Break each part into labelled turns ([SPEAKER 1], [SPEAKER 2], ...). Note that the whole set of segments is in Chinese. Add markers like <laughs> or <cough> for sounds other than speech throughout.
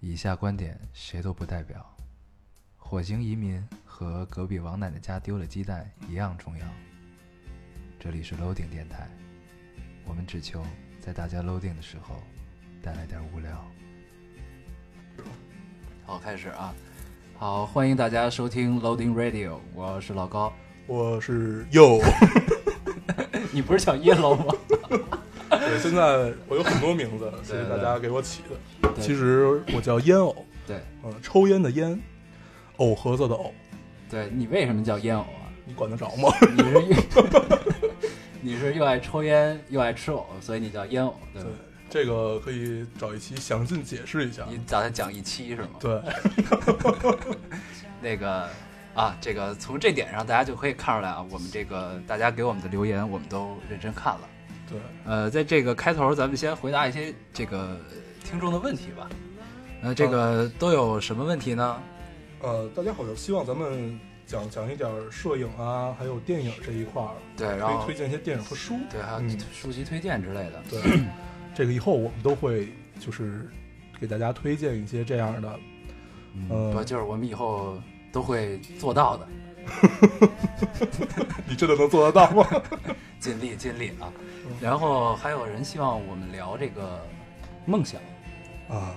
[SPEAKER 1] 以下观点谁都不代表。火星移民和隔壁王奶奶家丢了鸡蛋一样重要。这里是 Loading 电台，我们只求在大家 Loading 的时候带来点无聊。好，开始啊！好，欢迎大家收听 Loading Radio，我是老高。
[SPEAKER 2] 我是右，<laughs>
[SPEAKER 1] 你不是叫 Yellow 吗？
[SPEAKER 2] 对，现在我有很多名字，谢谢大家给我起的。其实我叫烟偶，
[SPEAKER 1] 对，
[SPEAKER 2] 嗯，抽烟的烟，藕盒子的藕。
[SPEAKER 1] 对你为什么叫烟偶啊？
[SPEAKER 2] 你管得着吗？
[SPEAKER 1] 你是 <laughs> 你是又爱抽烟又爱吃藕，所以你叫烟偶，对吧？
[SPEAKER 2] 这个可以找一期详尽解释一下。
[SPEAKER 1] 你打算讲一期是吗？
[SPEAKER 2] 对，<laughs>
[SPEAKER 1] 那个啊，这个从这点上大家就可以看出来啊，我们这个大家给我们的留言，我们都认真看了。
[SPEAKER 2] 对，
[SPEAKER 1] 呃，在这个开头，咱们先回答一些这个听众的问题吧。那，这个都有什么问题呢？
[SPEAKER 2] 呃，大家好像希望咱们讲讲一点摄影啊，还有电影这一块儿。
[SPEAKER 1] 对，然后
[SPEAKER 2] 推荐一些电影和书。
[SPEAKER 1] 对，还有
[SPEAKER 2] 嗯
[SPEAKER 1] 书籍推荐之类的。
[SPEAKER 2] 对，这个以后我们都会就是给大家推荐一些这样的。
[SPEAKER 1] 嗯，
[SPEAKER 2] 呃
[SPEAKER 1] 不，就是我们以后都会做到的，<laughs>
[SPEAKER 2] 你真的能做得到吗？<laughs>
[SPEAKER 1] 尽力尽力啊
[SPEAKER 2] 嗯。
[SPEAKER 1] 然后还有人希望我们聊这个梦想，
[SPEAKER 2] 啊，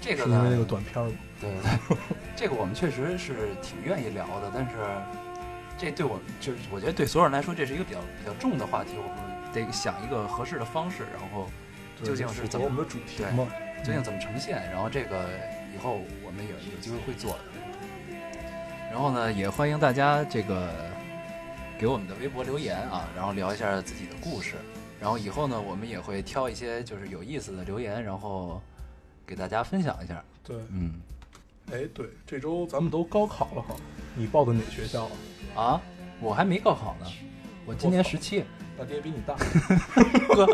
[SPEAKER 1] 这个
[SPEAKER 2] 是因为那个
[SPEAKER 1] 呢，
[SPEAKER 2] 短片吗？
[SPEAKER 1] 对 <laughs> 这个我们确实是挺愿意聊的，但是这对我就是我觉得对所有人来说，这是一个比较比较重的话题，我们得想一个合适的方式，然后究竟是怎么
[SPEAKER 2] 我们的主题
[SPEAKER 1] 对
[SPEAKER 2] 嘛？
[SPEAKER 1] 究竟怎么呈现，然后这个以后我们有有机会会做的。然后呢，也欢迎大家这个给我们的微博留言啊，然后聊一下自己的故事。然后以后呢，我们也会挑一些就是有意思的留言，然后给大家分享一下。
[SPEAKER 2] 对，
[SPEAKER 1] 嗯，
[SPEAKER 2] 哎，对，这周咱们都高考了哈，你报的哪学校啊？
[SPEAKER 1] 啊，我还没高考呢，我今年十七。
[SPEAKER 2] 大爹比你大，<laughs>
[SPEAKER 1] 哥，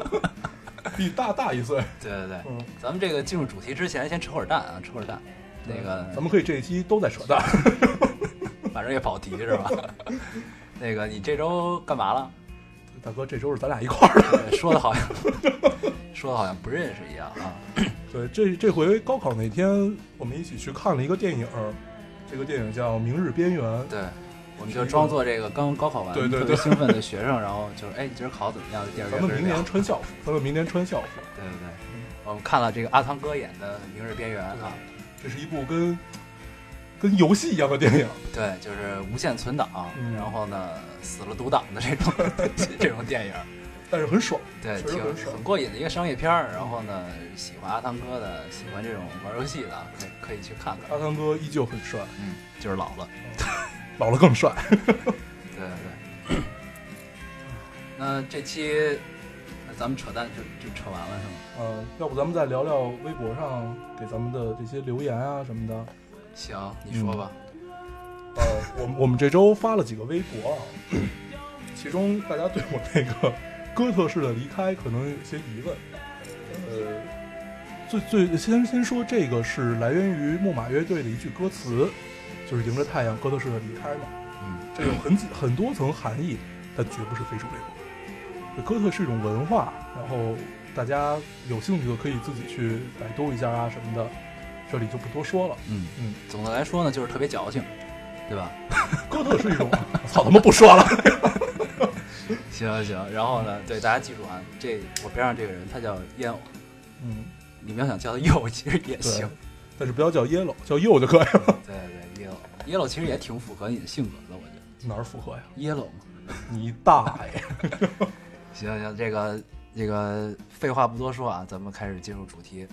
[SPEAKER 2] 比你大大一岁。
[SPEAKER 1] 对对对，
[SPEAKER 2] 嗯，
[SPEAKER 1] 咱们这个进入主题之前，先扯会儿蛋啊，扯会儿蛋。那个
[SPEAKER 2] 咱们可以这一期都在扯蛋。<laughs>
[SPEAKER 1] 反正也跑题是吧？那个你这周干嘛了？<laughs>
[SPEAKER 2] 大哥，这周是咱俩一块儿的。
[SPEAKER 1] 说的好像说的好像不认识一样啊。<coughs>
[SPEAKER 2] 对，这这回高考那天，我们一起去看了一个电影，这个电影叫《明日边缘》。
[SPEAKER 1] 对，我们就装作这个刚高考完
[SPEAKER 2] 对对对
[SPEAKER 1] 特别兴奋的学生，然后就是哎，你今儿考怎么样？电影
[SPEAKER 2] 咱们明年穿校服，咱们明年穿校服。
[SPEAKER 1] 对对对，我们看了这个阿汤哥演的《明日边缘》啊，
[SPEAKER 2] 这是一部跟跟游戏一样的电影。
[SPEAKER 1] 对，就是无限存档，
[SPEAKER 2] 嗯
[SPEAKER 1] 然后呢死了读档的这种 <laughs> 这种电影，
[SPEAKER 2] 但是很爽。
[SPEAKER 1] 对，挺
[SPEAKER 2] 很爽
[SPEAKER 1] 很过瘾的一个商业片儿。然后呢，喜欢阿汤哥的，喜欢这种玩游戏的，可以可以去看看。
[SPEAKER 2] 阿汤哥依旧很帅，
[SPEAKER 1] 嗯，就是老了。
[SPEAKER 2] 老了更帅。
[SPEAKER 1] 对对对。那这期那咱们扯淡就就扯完了是吗？
[SPEAKER 2] 嗯，要不咱们再聊聊微博上给咱们的这些留言啊什么的。
[SPEAKER 1] 行，你说吧。
[SPEAKER 2] 呃，我们我们这周发了几个微博啊，<coughs> 其中大家对我那个哥特式的离开可能有些疑问。呃，最最先先说这个是来源于木马乐队的一句歌词，就是迎着太阳哥特式的离开嘛。
[SPEAKER 1] 嗯，
[SPEAKER 2] 这有很很多层含义，但绝不是非主流。这哥特是一种文化，然后大家有兴趣的可以自己去百度一下啊什么的，这里就不多说了。
[SPEAKER 1] 嗯
[SPEAKER 2] 嗯，
[SPEAKER 1] 总的来说呢，就是特别矫情，对吧？<laughs>
[SPEAKER 2] 哥特是一种，<laughs> <laughs> 操他妈不说了。
[SPEAKER 1] 行行，然后呢，对大家记住啊，这我边上这个人他叫烟偶，
[SPEAKER 2] 嗯，
[SPEAKER 1] 你们要想叫他右，其实也行。
[SPEAKER 2] 但是不要叫 yellow，叫右就可以了。
[SPEAKER 1] 对对对，yellow yellow 其实也挺符合你的性格的，我觉得
[SPEAKER 2] 哪儿符合呀
[SPEAKER 1] ？yellow 嘛。<laughs>
[SPEAKER 2] 你大爷！<laughs>
[SPEAKER 1] 行行，这个这个废话不多说啊，咱们开始进入主题。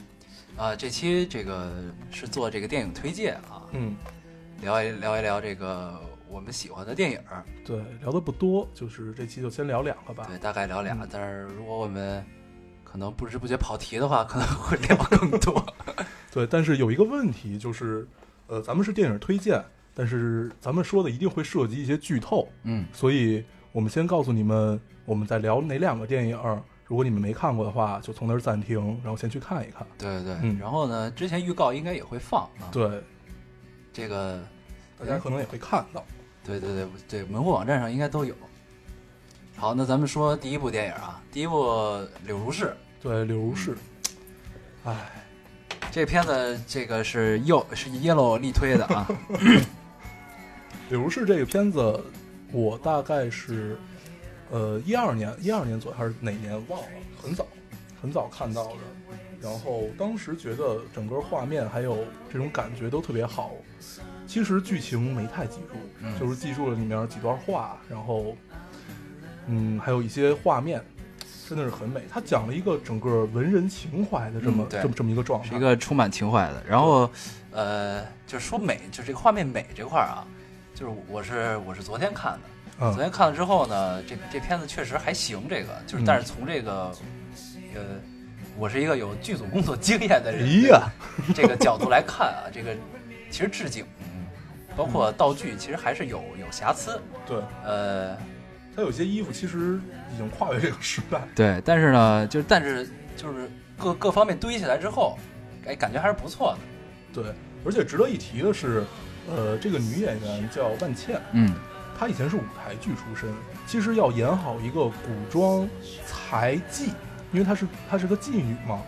[SPEAKER 1] 啊、这期这个是做这个电影推荐啊，
[SPEAKER 2] 嗯，
[SPEAKER 1] 聊一聊一聊这个我们喜欢的电影，
[SPEAKER 2] 对，聊的不多，就是这期就先聊两个吧。
[SPEAKER 1] 对，大概聊俩。
[SPEAKER 2] 嗯
[SPEAKER 1] 但是如果我们可能不知不觉跑题的话，可能会聊更多。<laughs>
[SPEAKER 2] 对，但是有一个问题就是，呃，咱们是电影推荐，但是咱们说的一定会涉及一些剧透，
[SPEAKER 1] 嗯，
[SPEAKER 2] 所以我们先告诉你们我们在聊哪两个电影。如果你们没看过的话，就从那儿暂停，然后先去看一看。
[SPEAKER 1] 对对对。
[SPEAKER 2] 嗯
[SPEAKER 1] 然后呢，之前预告应该也会放啊。
[SPEAKER 2] 对，
[SPEAKER 1] 这个，
[SPEAKER 2] 大家可能也会看到。
[SPEAKER 1] 对对对对，门户网站上应该都有。好，那咱们说第一部电影啊，第一部《柳如是》。
[SPEAKER 2] 对，柳如是，哎，
[SPEAKER 1] 这片子这个是又是 yellow 力推的啊，<laughs>
[SPEAKER 2] 柳如是这个片子，我大概是呃一二年一二年左右还是哪年忘了，很早很早看到的。然后当时觉得整个画面还有这种感觉都特别好。其实剧情没太记住，
[SPEAKER 1] 嗯
[SPEAKER 2] 就是记住了里面几段话，然后嗯还有一些画面，真的是很美。他讲了一个整个文人情怀的这么、
[SPEAKER 1] 嗯
[SPEAKER 2] 这么这么一个状态，
[SPEAKER 1] 是一个充满情怀的。然后呃，就是说美，就是这个画面美这块儿啊，就是我是我是昨天看的。昨
[SPEAKER 2] 嗯
[SPEAKER 1] 天看了之后呢，这这片子确实还行，这个就是，
[SPEAKER 2] 嗯
[SPEAKER 1] 但是从这个，呃，我是一个有剧组工作经验的人，这个角度来看啊，这个其实置景，包括道具，其实还是有有瑕疵，
[SPEAKER 2] 对。
[SPEAKER 1] 呃，
[SPEAKER 2] 他有些衣服其实已经跨越这个时代，
[SPEAKER 1] 对，但是呢，就是但是就是各各方面堆起来之后，哎，感觉还是不错的，
[SPEAKER 2] 对，而且值得一提的是，呃，这个女演员叫万茜，
[SPEAKER 1] 嗯，
[SPEAKER 2] 她以前是舞台剧出身，其实要演好一个古装才妓，因为她是她是个妓女嘛，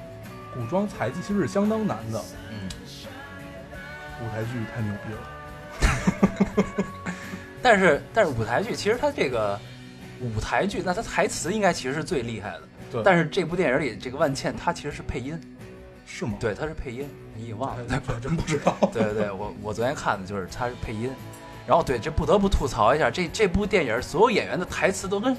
[SPEAKER 2] 古装才妓其实是相当难的，
[SPEAKER 1] 嗯，
[SPEAKER 2] 舞台剧太牛逼了，<laughs>
[SPEAKER 1] 但是但是舞台剧其实它这个舞台剧，那它台词应该其实是最厉害的，
[SPEAKER 2] 对，
[SPEAKER 1] 但是这部电影里这个万茜她其实是配音，
[SPEAKER 2] 是吗？
[SPEAKER 1] 对，她是配音，你已经忘了。
[SPEAKER 2] 哎，这还真不知道，<laughs>
[SPEAKER 1] 对对对，我我昨天看的就是她是配音，然后对这不得不吐槽一下，这这部电影所有演员的台词都跟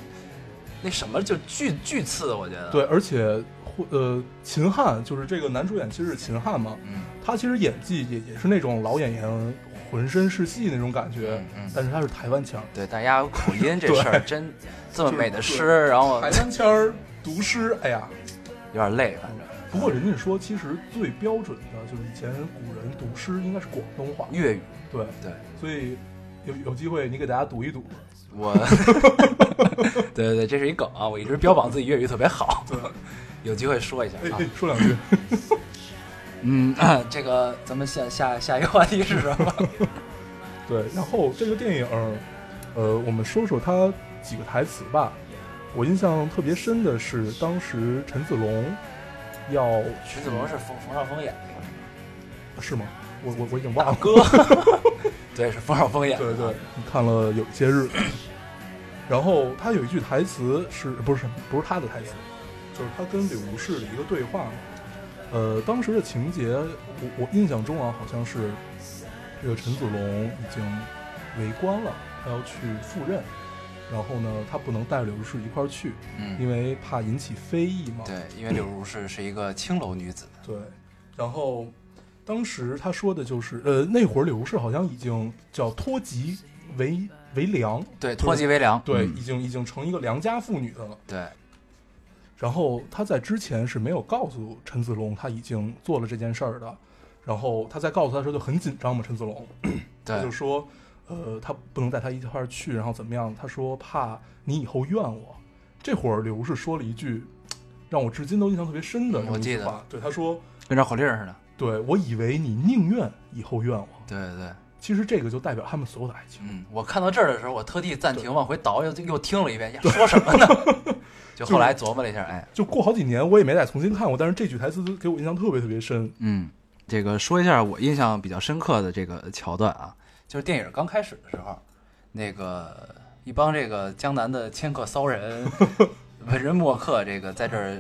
[SPEAKER 1] 那什么就巨巨次，我觉得。，
[SPEAKER 2] 对，而且呃，秦汉就是这个男主演其实是秦汉嘛，
[SPEAKER 1] 嗯
[SPEAKER 2] 他其实演技也也是那种老演员浑身是戏那种感觉，
[SPEAKER 1] 嗯嗯，
[SPEAKER 2] 但是他是台湾腔。
[SPEAKER 1] 对，大家有口音这事儿 <laughs> 真这么美的
[SPEAKER 2] 就是
[SPEAKER 1] 诗，然后
[SPEAKER 2] 台湾腔儿读诗，哎呀！
[SPEAKER 1] 有点累，反正
[SPEAKER 2] 不过人家说，其实最标准的就是以前古人读诗应该是广东话，
[SPEAKER 1] 粤语
[SPEAKER 2] 对，
[SPEAKER 1] 对。
[SPEAKER 2] 所以有有机会你给大家读一读，
[SPEAKER 1] 我，对对对，这是一梗啊！我一直标榜自己粤语特别好，
[SPEAKER 2] 对，
[SPEAKER 1] 有机会说一下啊。
[SPEAKER 2] 说两句，<laughs>
[SPEAKER 1] 嗯，<laughs> 这个咱们下下下一个话题是什么？<laughs>
[SPEAKER 2] 对，然后这个电影，呃，我们说说它几个台词吧。我印象特别深的是，当时陈子龙要
[SPEAKER 1] 陈子龙是冯冯绍峰演的，
[SPEAKER 2] 是吗？我我我已经忘了。
[SPEAKER 1] 哥，<laughs> 对，是冯绍峰演的。
[SPEAKER 2] 对对，你看了有些日子。然后他有一句台词是不是不是他的台词，就是他跟柳如是的一个对话嘛。呃，当时的情节，我我印象中啊，好像是这个陈子龙已经为官了，他要去赴任，然后呢，他不能带柳如是一块儿去，
[SPEAKER 1] 嗯，
[SPEAKER 2] 因为怕引起非议嘛。
[SPEAKER 1] 对，因为柳如是是一个青楼女子，<laughs>
[SPEAKER 2] 对，然后当时他说的就是，呃，那会儿柳如是好像已经叫脱籍为为良，
[SPEAKER 1] 对，脱籍为良，
[SPEAKER 2] 对，
[SPEAKER 1] 嗯。
[SPEAKER 2] 已经已经成一个良家妇女的了。
[SPEAKER 1] 对，
[SPEAKER 2] 然后他在之前是没有告诉陈子龙他已经做了这件事儿的，然后他在告诉他的时候就很紧张嘛，陈子龙 <clears throat> 他就，说，呃，他不能带他一块儿去，然后怎么样？他说怕你以后怨我。这会儿柳如是说了一句让我至今都印象特别深的
[SPEAKER 1] 嗯我记得
[SPEAKER 2] 这么一句话，对他说，
[SPEAKER 1] 跟绕口令似的。
[SPEAKER 2] 对我以为你宁愿以后怨我，
[SPEAKER 1] 对对对，
[SPEAKER 2] 其实这个就代表他们所有的爱情。
[SPEAKER 1] 嗯，我看到这儿的时候，我特地暂停往回倒，又又听了一遍，呀，说什么呢？<laughs> 就后来琢磨了一下，哎，
[SPEAKER 2] 就过好几年，我也没再重新看过，但是这句台词给我印象特别特别深。
[SPEAKER 1] 嗯，这个说一下我印象比较深刻的这个桥段啊，就是电影刚开始的时候，那个一帮这个江南的迁客骚人、<laughs> 文人墨客，这个在这儿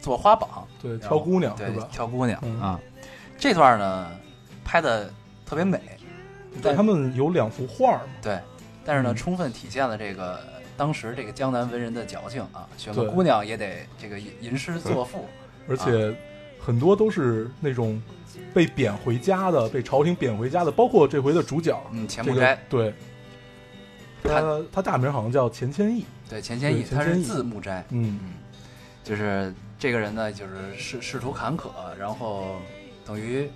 [SPEAKER 1] 做花榜，
[SPEAKER 2] 对，挑姑娘
[SPEAKER 1] 对
[SPEAKER 2] 吧？
[SPEAKER 1] 挑姑娘
[SPEAKER 2] 嗯
[SPEAKER 1] 啊，这段呢拍的特别美，
[SPEAKER 2] 对，
[SPEAKER 1] 但
[SPEAKER 2] 他们有两幅画嘛，
[SPEAKER 1] 对，但是呢，
[SPEAKER 2] 嗯
[SPEAKER 1] 充分体现了这个当时这个江南文人的矫情啊，选个姑娘也得这个吟吟诗作赋，
[SPEAKER 2] 而且很多都是那种被贬回家的，被朝廷贬回家的，包括这回的主角，
[SPEAKER 1] 嗯，钱
[SPEAKER 2] 这个
[SPEAKER 1] 穆斋，
[SPEAKER 2] 对，他他大名好像叫钱谦益，
[SPEAKER 1] 对钱谦益，
[SPEAKER 2] 对钱谦益。
[SPEAKER 1] 他是字穆斋，
[SPEAKER 2] 嗯，
[SPEAKER 1] 嗯，就是这个人呢，就是仕仕途坎坷，然后等于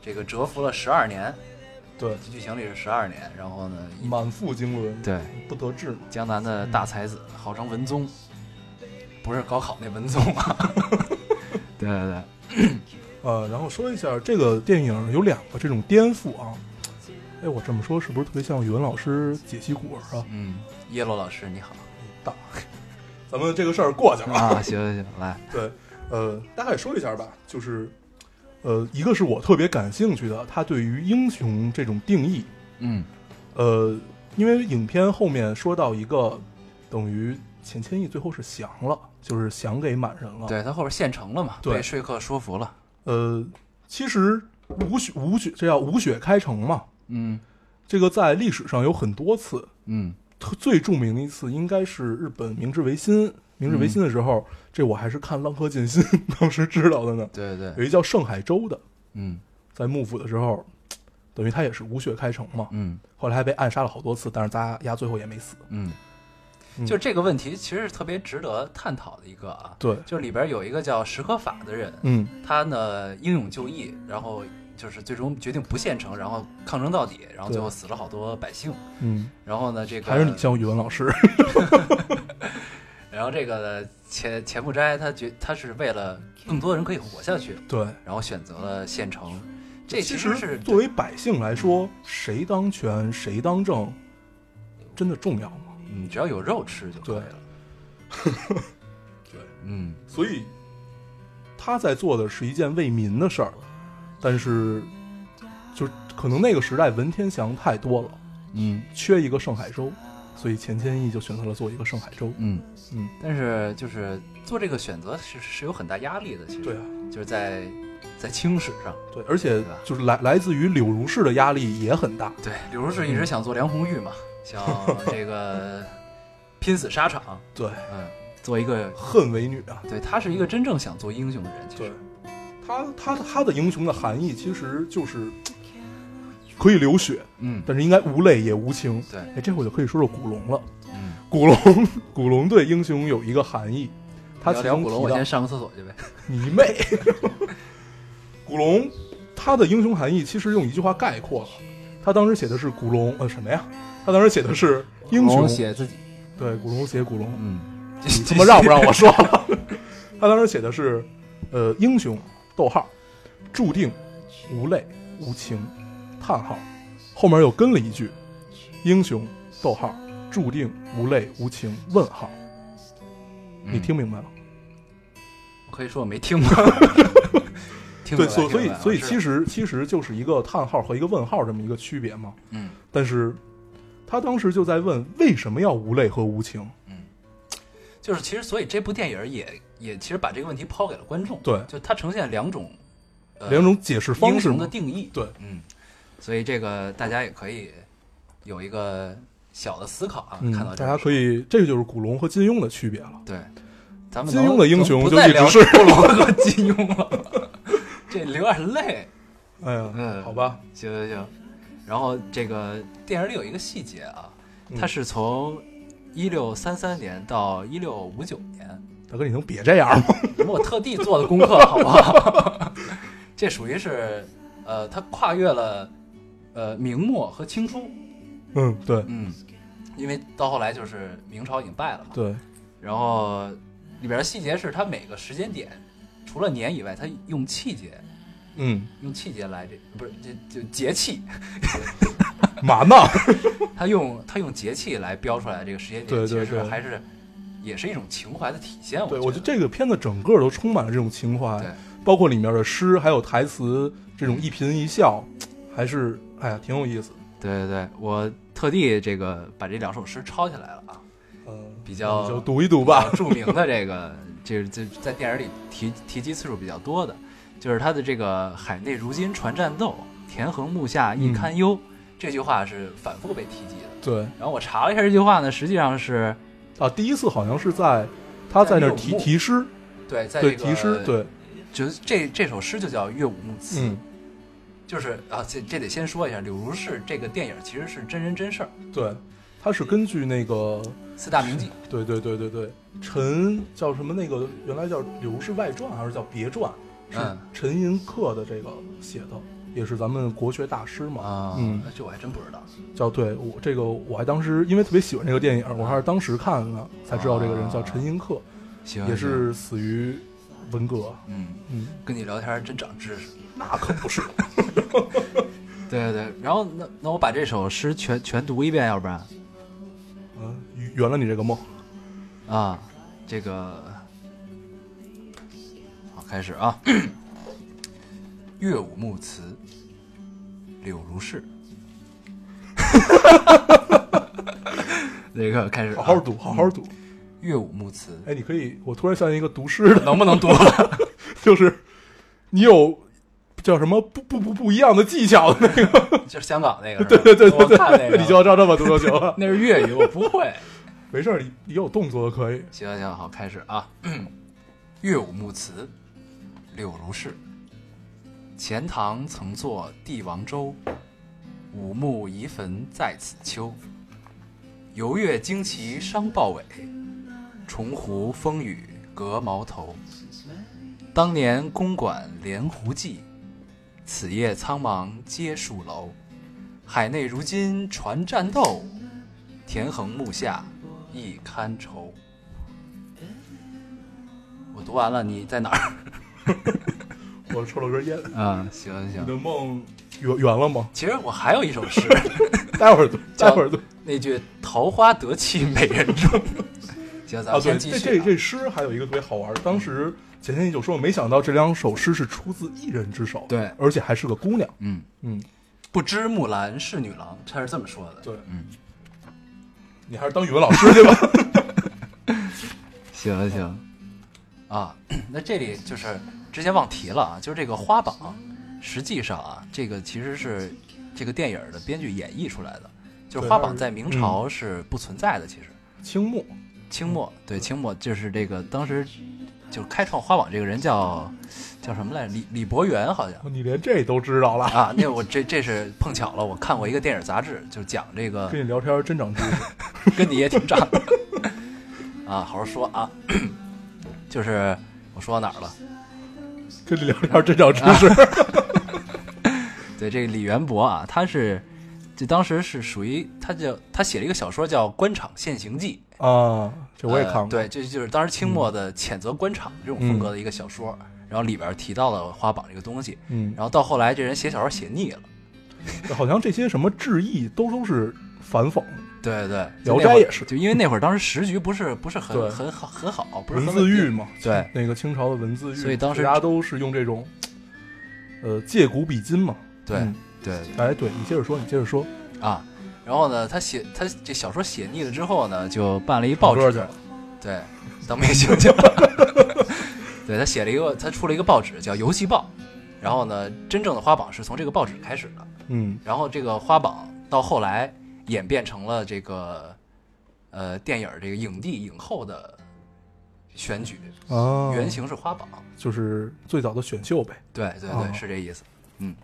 [SPEAKER 1] 这个蛰伏了十二年，
[SPEAKER 2] 对，
[SPEAKER 1] 剧情里是十二年，然后呢，
[SPEAKER 2] 满腹经纶，
[SPEAKER 1] 对
[SPEAKER 2] 不得志，
[SPEAKER 1] 江南的大才子，号称文宗，不是高考那文宗啊，对 <laughs> 对对，
[SPEAKER 2] 呃，然后说一下这个电影有两个这种颠覆啊，哎，我这么说是不是特别像语文老师解析古文啊？
[SPEAKER 1] 嗯，耶罗老师你好。
[SPEAKER 2] 大，咱们这个事儿过去了。
[SPEAKER 1] 啊，<laughs> 行行行，来，
[SPEAKER 2] 对，呃，大概说一下吧，就是呃，一个是我特别感兴趣的，他对于英雄这种定义，
[SPEAKER 1] 嗯
[SPEAKER 2] 呃，因为影片后面说到一个，等于钱谦益最后是降了，就是降给满人了。，
[SPEAKER 1] 对他后边现成了嘛，
[SPEAKER 2] 对
[SPEAKER 1] 被说客说服了。
[SPEAKER 2] 呃，其实无雪无雪，这叫无雪开城嘛。
[SPEAKER 1] 嗯
[SPEAKER 2] 这个在历史上有很多次，
[SPEAKER 1] 嗯
[SPEAKER 2] 特最著名的一次应该是日本明治维新。明治维新的时候，这我还是看《浪客剑心》<laughs> 当时知道的呢。
[SPEAKER 1] 对对对，
[SPEAKER 2] 有一叫盛海洲的，
[SPEAKER 1] 嗯
[SPEAKER 2] 在幕府的时候，<tsk> 等于他也是无血开城嘛。
[SPEAKER 1] 嗯
[SPEAKER 2] 后来还被暗杀了好多次，但是咱丫最后也没死。
[SPEAKER 1] 嗯，
[SPEAKER 2] 嗯
[SPEAKER 1] 就这个问题其实是特别值得探讨的一个啊。
[SPEAKER 2] 对，
[SPEAKER 1] 就里边有一个叫石可法的人，
[SPEAKER 2] 嗯
[SPEAKER 1] 他呢英勇就义，然后就是最终决定不献城，然后抗争到底，然后最后死了好多百姓。
[SPEAKER 2] 嗯，
[SPEAKER 1] 然后呢，这个
[SPEAKER 2] 还是你像语文老师。<laughs>
[SPEAKER 1] 然后这个钱钱不斋他觉他是为了更多人可以活下去，
[SPEAKER 2] 对，
[SPEAKER 1] 然后选择了县城。这
[SPEAKER 2] 其
[SPEAKER 1] 实是
[SPEAKER 2] 作为百姓来说，谁当权谁当政，真的重要吗？
[SPEAKER 1] 嗯，只要有肉吃就可以了。
[SPEAKER 2] 对，
[SPEAKER 1] 嗯
[SPEAKER 2] 所以他在做的是一件为民的事儿，但是就可能那个时代文天祥太多了，
[SPEAKER 1] 嗯
[SPEAKER 2] 缺一个盛海洲，所以钱谦益就选择了做一个盛海舟。
[SPEAKER 1] 嗯，
[SPEAKER 2] 嗯，
[SPEAKER 1] 但是就是做这个选择是是有很大压力的，其实。
[SPEAKER 2] 对啊，
[SPEAKER 1] 就是在在清史上，
[SPEAKER 2] 对，而且就是来来自于柳如是的压力也很大。
[SPEAKER 1] 对，柳如是一直想做梁红玉嘛，想这个拼死沙场，<laughs>
[SPEAKER 2] 对，
[SPEAKER 1] 嗯，做一个，
[SPEAKER 2] 恨为女啊。
[SPEAKER 1] 对她是一个真正想做英雄的人，其
[SPEAKER 2] 对。
[SPEAKER 1] 实，，
[SPEAKER 2] 他他他的英雄的含义其实就是可以流血，
[SPEAKER 1] 嗯，
[SPEAKER 2] 但是应该无泪也无情。
[SPEAKER 1] 对，
[SPEAKER 2] 哎，这回就可以说说古龙了。
[SPEAKER 1] 嗯，
[SPEAKER 2] 古龙，<laughs> 古龙对英雄有一个含义，他其
[SPEAKER 1] 聊聊古龙，我先上个厕所去呗。
[SPEAKER 2] 你妹！<laughs> 古龙他的英雄含义其实用一句话概括了，他当时写的是古龙呃什么呀？他当时写的是英雄，
[SPEAKER 1] 写自己，
[SPEAKER 2] 对，古龙写古龙，
[SPEAKER 1] 嗯，
[SPEAKER 2] 你他妈让不让我说了？<laughs> 他当时写的是呃英雄，逗号，注定无泪无情，叹号，后面又跟了一句英雄，逗号，注定无泪无情，问号，你听明白了？
[SPEAKER 1] 我可以说我没听过。<laughs> 听
[SPEAKER 2] 对，所所以所以其实其实就是一个叹号和一个问号这么一个区别嘛。
[SPEAKER 1] 嗯。
[SPEAKER 2] 但是他当时就在问，为什么要无泪和无情？
[SPEAKER 1] 嗯，就是其实所以这部电影也也其实把这个问题抛给了观众，
[SPEAKER 2] 对，
[SPEAKER 1] 就它呈现两种、呃、
[SPEAKER 2] 两种解释方式
[SPEAKER 1] 英雄的。定义，
[SPEAKER 2] 对，
[SPEAKER 1] 嗯，所以这个大家也可以有一个小的思考啊，
[SPEAKER 2] 嗯
[SPEAKER 1] 看到，这
[SPEAKER 2] 大家可以，这个就是古龙和金庸的区别了。
[SPEAKER 1] 对，咱们
[SPEAKER 2] 金庸的英雄就一直是
[SPEAKER 1] 古龙和金庸了，这有点累。<laughs>
[SPEAKER 2] 哎呀，
[SPEAKER 1] 嗯
[SPEAKER 2] 好吧，
[SPEAKER 1] 行行行，然后这个电影里有一个细节啊，
[SPEAKER 2] 嗯
[SPEAKER 1] 它是从一六三三年到一六五九年，
[SPEAKER 2] 大哥，你能别这样吗？<laughs>
[SPEAKER 1] 我特地做的功课，好不好？<laughs> 这属于是呃，他跨越了呃明末和清初，
[SPEAKER 2] 嗯，对。
[SPEAKER 1] 嗯，因为到后来就是明朝已经败了嘛，
[SPEAKER 2] 对，
[SPEAKER 1] 然后里边的细节是它每个时间点，除了年以外，它用气节，
[SPEAKER 2] 嗯，
[SPEAKER 1] 用气节来这不是这就节气，<laughs>
[SPEAKER 2] 嘛呢？<laughs>
[SPEAKER 1] 他用他用节气来标出来这个时间点，
[SPEAKER 2] 对对
[SPEAKER 1] 其实还是也是一种情怀的体现。
[SPEAKER 2] 对，
[SPEAKER 1] 我
[SPEAKER 2] 我觉得这个片子整个都充满了这种情怀
[SPEAKER 1] 对，
[SPEAKER 2] 包括里面的诗，还有台词，这种一颦一笑，还是哎呀，挺有意思。
[SPEAKER 1] 对对对，我特地这个把这两首诗抄下来了啊，
[SPEAKER 2] 嗯，
[SPEAKER 1] 比较
[SPEAKER 2] 就读一读吧。
[SPEAKER 1] 著名的这个，<laughs> 这这在电影里提提及次数比较多的，就是他的这个“海内如今传战斗，田横木下亦堪忧”这句话是反复被提及的。
[SPEAKER 2] 对。
[SPEAKER 1] 然后我查了一下这句话呢，实际上是
[SPEAKER 2] 啊，第一次好像是在他在那儿提
[SPEAKER 1] 在六木。
[SPEAKER 2] 题诗，
[SPEAKER 1] 对在
[SPEAKER 2] 对
[SPEAKER 1] 这个
[SPEAKER 2] 题诗，，对，
[SPEAKER 1] 就是这这首诗就叫《岳武穆词》，
[SPEAKER 2] 嗯，
[SPEAKER 1] 就是啊，这这得先说一下，柳如是这个电影其实是真人真事儿，
[SPEAKER 2] 对，他是根据那个，
[SPEAKER 1] 四大名妓。
[SPEAKER 2] 对对对对对，陈叫什么那个原来叫《柳如是外传》还是叫别传，是
[SPEAKER 1] 嗯
[SPEAKER 2] 陈寅恪的这个写的，也是咱们国学大师嘛。
[SPEAKER 1] 啊，
[SPEAKER 2] 嗯，
[SPEAKER 1] 这我还真不知道。
[SPEAKER 2] 叫对我这个我还当时因为特别喜欢这个电影，我还是当时看了才知道这个人叫陈寅恪，
[SPEAKER 1] 行，
[SPEAKER 2] 也，是死于文革。
[SPEAKER 1] 嗯，
[SPEAKER 2] 嗯，
[SPEAKER 1] 跟你聊天真长知识。
[SPEAKER 2] 那可不是。<laughs> <laughs>
[SPEAKER 1] 对对对，然后那那我把这首诗全全读一遍，要不然
[SPEAKER 2] 嗯，圆了你这个梦。
[SPEAKER 1] 啊，这个好开始啊。<clears throat> 乐舞牧词，柳如是。<laughs> 那个开始，
[SPEAKER 2] 好好读，好好读。
[SPEAKER 1] 乐舞牧词，
[SPEAKER 2] 哎，你可以，我突然想起一个读诗的，
[SPEAKER 1] 能不能读？<laughs>
[SPEAKER 2] 就是你有叫什么不不不不一样的技巧的那个，<laughs>
[SPEAKER 1] 就是香港那个，<laughs>
[SPEAKER 2] 对对对对
[SPEAKER 1] 我看那个，<laughs>
[SPEAKER 2] 你就要照这么读就行了。
[SPEAKER 1] 那是粤语，我不会。
[SPEAKER 2] 没事儿，你你有动作的可以。
[SPEAKER 1] 行行好，开始啊！乐舞木词，柳如是。钱塘曾作帝王州，五木遗坟在此丘。游月惊旗伤豹尾，重湖风雨隔茅头。当年公馆连湖记，此夜苍茫皆戍楼。海内如今传战斗，田横木下亦堪愁。我读完了，你在哪儿？<laughs>
[SPEAKER 2] 我抽了根烟。
[SPEAKER 1] 啊，行
[SPEAKER 2] 你
[SPEAKER 1] 行。
[SPEAKER 2] 的梦圆圆了吗？
[SPEAKER 1] 其实我还有一首诗，<laughs>
[SPEAKER 2] 待会儿读，<laughs> 待会儿读。
[SPEAKER 1] 那句“桃花得气美人中”。行，咱
[SPEAKER 2] 啊，
[SPEAKER 1] 们，先继续、
[SPEAKER 2] 这这这诗还有一个特别好玩儿，当时钱谦益就说，没想到这两首诗是出自一人之手，
[SPEAKER 1] 对
[SPEAKER 2] 而且还是个姑娘。
[SPEAKER 1] 嗯，
[SPEAKER 2] 嗯，
[SPEAKER 1] 不知木兰是女郎，他是这么说的。
[SPEAKER 2] 对，
[SPEAKER 1] 嗯，
[SPEAKER 2] 你还是当语文老师去吧。
[SPEAKER 1] 行 <laughs> 行。啊，那这里就是之前忘提了啊，就是这个花榜，实际上啊，这个其实是这个电影的编剧演绎出来的，就是花榜在明朝是不存在的，其实。
[SPEAKER 2] 清末，
[SPEAKER 1] 清末，对清末就是这个当时就是开创花网这个人叫叫什么来着？李李博元好像
[SPEAKER 2] 你连这都知道了，
[SPEAKER 1] 啊。那我这这是碰巧了，我看过一个电影杂志，就讲这个
[SPEAKER 2] 跟你聊天真长知识。<laughs>
[SPEAKER 1] 跟你也挺长的啊，好好说啊。<clears throat> 就是我说到哪儿了？
[SPEAKER 2] 跟你聊天真长知识。<laughs>
[SPEAKER 1] 对，这个李元博啊，他是这当时是属于他叫他写了一个小说叫《官场现形记》，
[SPEAKER 2] 啊，这我也看过。
[SPEAKER 1] 呃对，这就是当时清末的谴责官场这种风格的一个小说。然后里边提到了花榜这个东西，
[SPEAKER 2] 嗯，
[SPEAKER 1] 然后到后来这人写小说写腻了，<laughs>
[SPEAKER 2] 好像这些什么志异都都是反讽，
[SPEAKER 1] 对对，
[SPEAKER 2] 聊斋也是
[SPEAKER 1] 就因为那会儿当时时局不是不是很很好很好，不是
[SPEAKER 2] 文字狱嘛。
[SPEAKER 1] 对，
[SPEAKER 2] 那个清朝的文字狱，
[SPEAKER 1] 所以当时
[SPEAKER 2] 大家都是用这种，呃，借古比今嘛。
[SPEAKER 1] 对
[SPEAKER 2] 嗯
[SPEAKER 1] 对
[SPEAKER 2] 哎，对你接着说，你接着说。
[SPEAKER 1] 啊。然后呢，他写他这小说写腻了之后呢，就办了一报纸对，当明星去了。对 <laughs> 他写了一个，他出了一个报纸叫《游戏报》，然后呢，真正的花榜是从这个报纸开始的。
[SPEAKER 2] 嗯
[SPEAKER 1] 然后这个花榜到后来演变成了这个呃电影这个影帝影后的选举，
[SPEAKER 2] 啊，
[SPEAKER 1] 原型是花榜。
[SPEAKER 2] 就是最早的选秀呗。
[SPEAKER 1] 对对对，
[SPEAKER 2] 哦
[SPEAKER 1] 是这意思。嗯，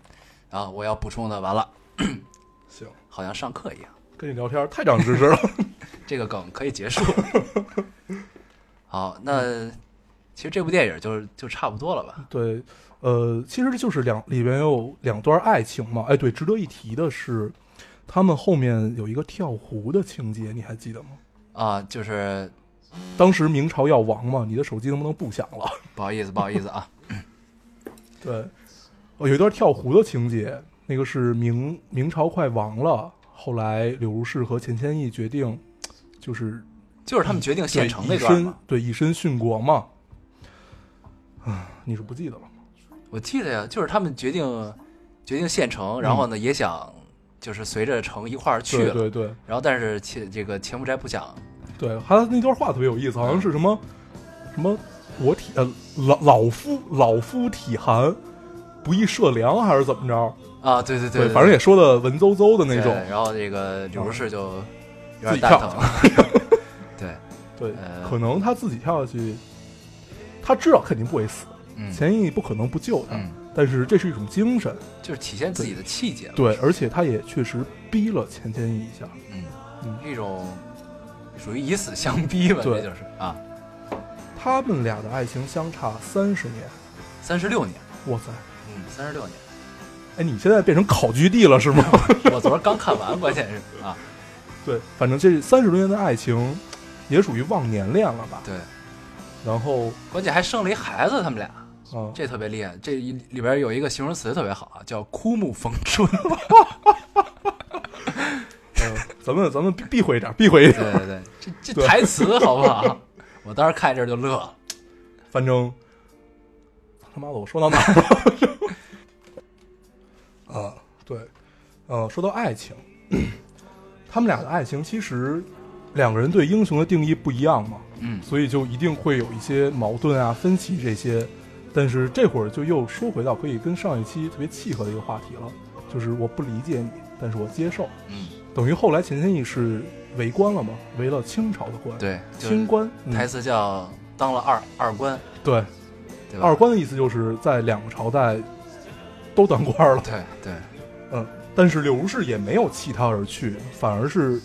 [SPEAKER 1] 啊，我要补充的完了，
[SPEAKER 2] 行，
[SPEAKER 1] 好像上课一样，
[SPEAKER 2] 跟你聊天太长知识了。<laughs>
[SPEAKER 1] 这个梗可以结束。<laughs> 好，那其实这部电影就就差不多了吧？
[SPEAKER 2] 对，呃，其实就是两里边有两段爱情嘛。哎，对，值得一提的是，他们后面有一个跳湖的情节，你还记得吗？
[SPEAKER 1] 啊，就是
[SPEAKER 2] 当时明朝要亡嘛，你的手机能不能不响了？<laughs>
[SPEAKER 1] 不好意思，不好意思啊。
[SPEAKER 2] 对，哦，有一段跳湖的情节，那个是明明朝快亡了，后来柳如是和钱谦益决定，就是
[SPEAKER 1] 就是他们决定
[SPEAKER 2] 对
[SPEAKER 1] 献城那段嘛，
[SPEAKER 2] 对以身殉国嘛。啊，你是不记得了吗？
[SPEAKER 1] 我记得呀，就是他们决定决定献城，然后呢也想就是随着城一块儿去了，
[SPEAKER 2] 嗯对对对
[SPEAKER 1] 然后但是钱这个钱不斋不想
[SPEAKER 2] 对，他那段话特别有意思，好像是什么什么我体呃老老夫老夫体寒，不易涉粮还是怎么着？
[SPEAKER 1] 啊，对对对，
[SPEAKER 2] 反正也说的文绉绉的那种。
[SPEAKER 1] 然后这个柳如是就有
[SPEAKER 2] 自己
[SPEAKER 1] 点蛋疼，<laughs> 对，
[SPEAKER 2] 对，
[SPEAKER 1] 呃
[SPEAKER 2] 可能他自己跳下去，他知道肯定不会死，
[SPEAKER 1] 嗯
[SPEAKER 2] 钱毅不可能不救他，
[SPEAKER 1] 嗯，
[SPEAKER 2] 但是这是一种精神。
[SPEAKER 1] 就是体现自己的气节了，
[SPEAKER 2] 对，而且他也确实逼了钱谦益一下。
[SPEAKER 1] 嗯
[SPEAKER 2] 嗯，
[SPEAKER 1] 这种属于以死相逼吧，
[SPEAKER 2] 对
[SPEAKER 1] 这就是啊，
[SPEAKER 2] 他们俩的爱情相差三十年，
[SPEAKER 1] 三十六年，
[SPEAKER 2] 哇塞！
[SPEAKER 1] 嗯，三十六年，
[SPEAKER 2] 哎，你现在变成考据地了是吗？<laughs>
[SPEAKER 1] 我昨儿刚看完，关键是啊，<laughs>
[SPEAKER 2] 对，反正这三十多年的爱情，也属于忘年恋了吧？
[SPEAKER 1] 对，
[SPEAKER 2] 然后
[SPEAKER 1] 关键还生了一孩子，他们俩。
[SPEAKER 2] 啊，
[SPEAKER 1] 这特别厉害，这里边有一个形容词特别好啊，叫枯木逢春。
[SPEAKER 2] 呃，<laughs> 咱们咱们避避讳一点，避讳一点。
[SPEAKER 1] 对对对，这这台词好不好？我当时看这就乐了。
[SPEAKER 2] 反正他妈的，我说到哪儿了？啊，对，呃，说到爱情，<clears throat> 他们俩的爱情其实两个人对英雄的定义不一样嘛，
[SPEAKER 1] 嗯
[SPEAKER 2] 所以就一定会有一些矛盾啊、分歧这些。但是这会儿就又说回到可以跟上一期特别契合的一个话题了，就是我不理解你，但是我接受。
[SPEAKER 1] 嗯，
[SPEAKER 2] 等于后来钱谦益是为官了嘛，为了清朝的官，，
[SPEAKER 1] 对，
[SPEAKER 2] 清官。嗯
[SPEAKER 1] 台词叫当了二二官，
[SPEAKER 2] 对，
[SPEAKER 1] 对？
[SPEAKER 2] 二官的意思就是在两个朝代都当官了。
[SPEAKER 1] 对对，
[SPEAKER 2] 嗯，但是柳如是也没有弃他而去，反而是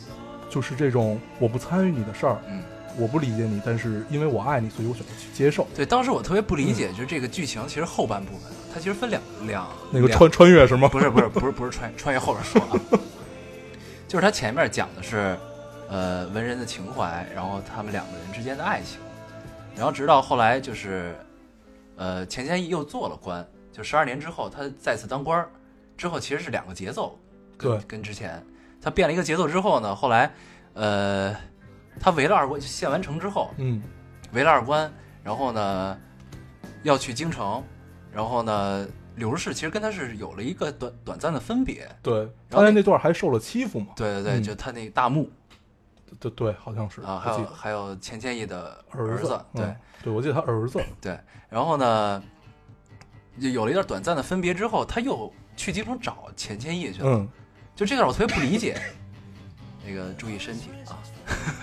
[SPEAKER 2] 就是这种我不参与你的事儿，
[SPEAKER 1] 嗯。
[SPEAKER 2] 我不理解你，但是因为我爱你，所以我选择去接受。
[SPEAKER 1] 对，当时我特别不理解，就是这个剧情其实后半部分它其实分两两两
[SPEAKER 2] 那个穿穿越是吗？
[SPEAKER 1] 不是不是不是不是穿 <laughs> 穿越后边说啊，<laughs> 就是他前面讲的是，呃，文人的情怀，然后他们两个人之间的爱情，然后直到后来就是，呃，钱谦益又做了官，就十二年之后他再次当官儿，之后其实是两个节奏，跟
[SPEAKER 2] 对
[SPEAKER 1] 跟之前他变了一个节奏之后呢，后来，呃，他围了二关献完城之后，
[SPEAKER 2] 嗯，
[SPEAKER 1] 围了二关，然后呢要去京城，然后呢柳如是其实跟他是有了一个短短暂的分别，
[SPEAKER 2] 对，
[SPEAKER 1] 然后那
[SPEAKER 2] 他在那段还受了欺负嘛？
[SPEAKER 1] 对对对，
[SPEAKER 2] 嗯
[SPEAKER 1] 就他那大墓
[SPEAKER 2] 对对，好像是
[SPEAKER 1] 啊，还有还有钱谦益的
[SPEAKER 2] 儿
[SPEAKER 1] 子，对
[SPEAKER 2] 嗯对，我记得他儿子，
[SPEAKER 1] 对，然后呢就有了一段短暂的分别之后，他又去京城找钱谦益去了，
[SPEAKER 2] 嗯，
[SPEAKER 1] 就这段我特别不理解，那个注意身体啊，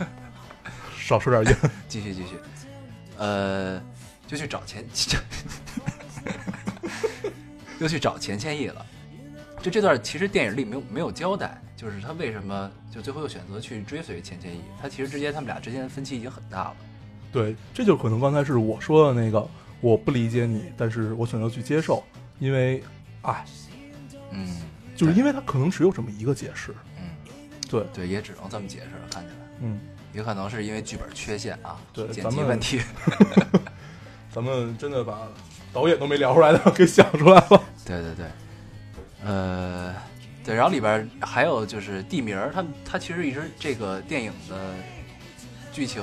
[SPEAKER 1] <laughs>
[SPEAKER 2] 少吃点烟。<laughs>
[SPEAKER 1] 继续继续，呃，就去找钱，<laughs> 又去找钱谦益了。就这段其实电影里没有没有交代，就是他为什么就最后又选择去追随钱谦益。他其实之间他们俩之间的分歧已经很大了。
[SPEAKER 2] 对，这就可能刚才是我说的那个，我不理解你，但是我选择去接受，因为爱，
[SPEAKER 1] 嗯，
[SPEAKER 2] 就是因为他可能只有这么一个解释。
[SPEAKER 1] 嗯，
[SPEAKER 2] 对，
[SPEAKER 1] 对，也只能这么解释了，看起来。
[SPEAKER 2] 嗯，
[SPEAKER 1] 也可能是因为剧本缺陷啊，剪
[SPEAKER 2] 对咱们
[SPEAKER 1] 辑问题。<laughs>
[SPEAKER 2] 咱们真的把导演都没聊出来的给想出来了。
[SPEAKER 1] 对对对，呃，对，然后里边还有就是地名儿，它它其实一直这个电影的剧情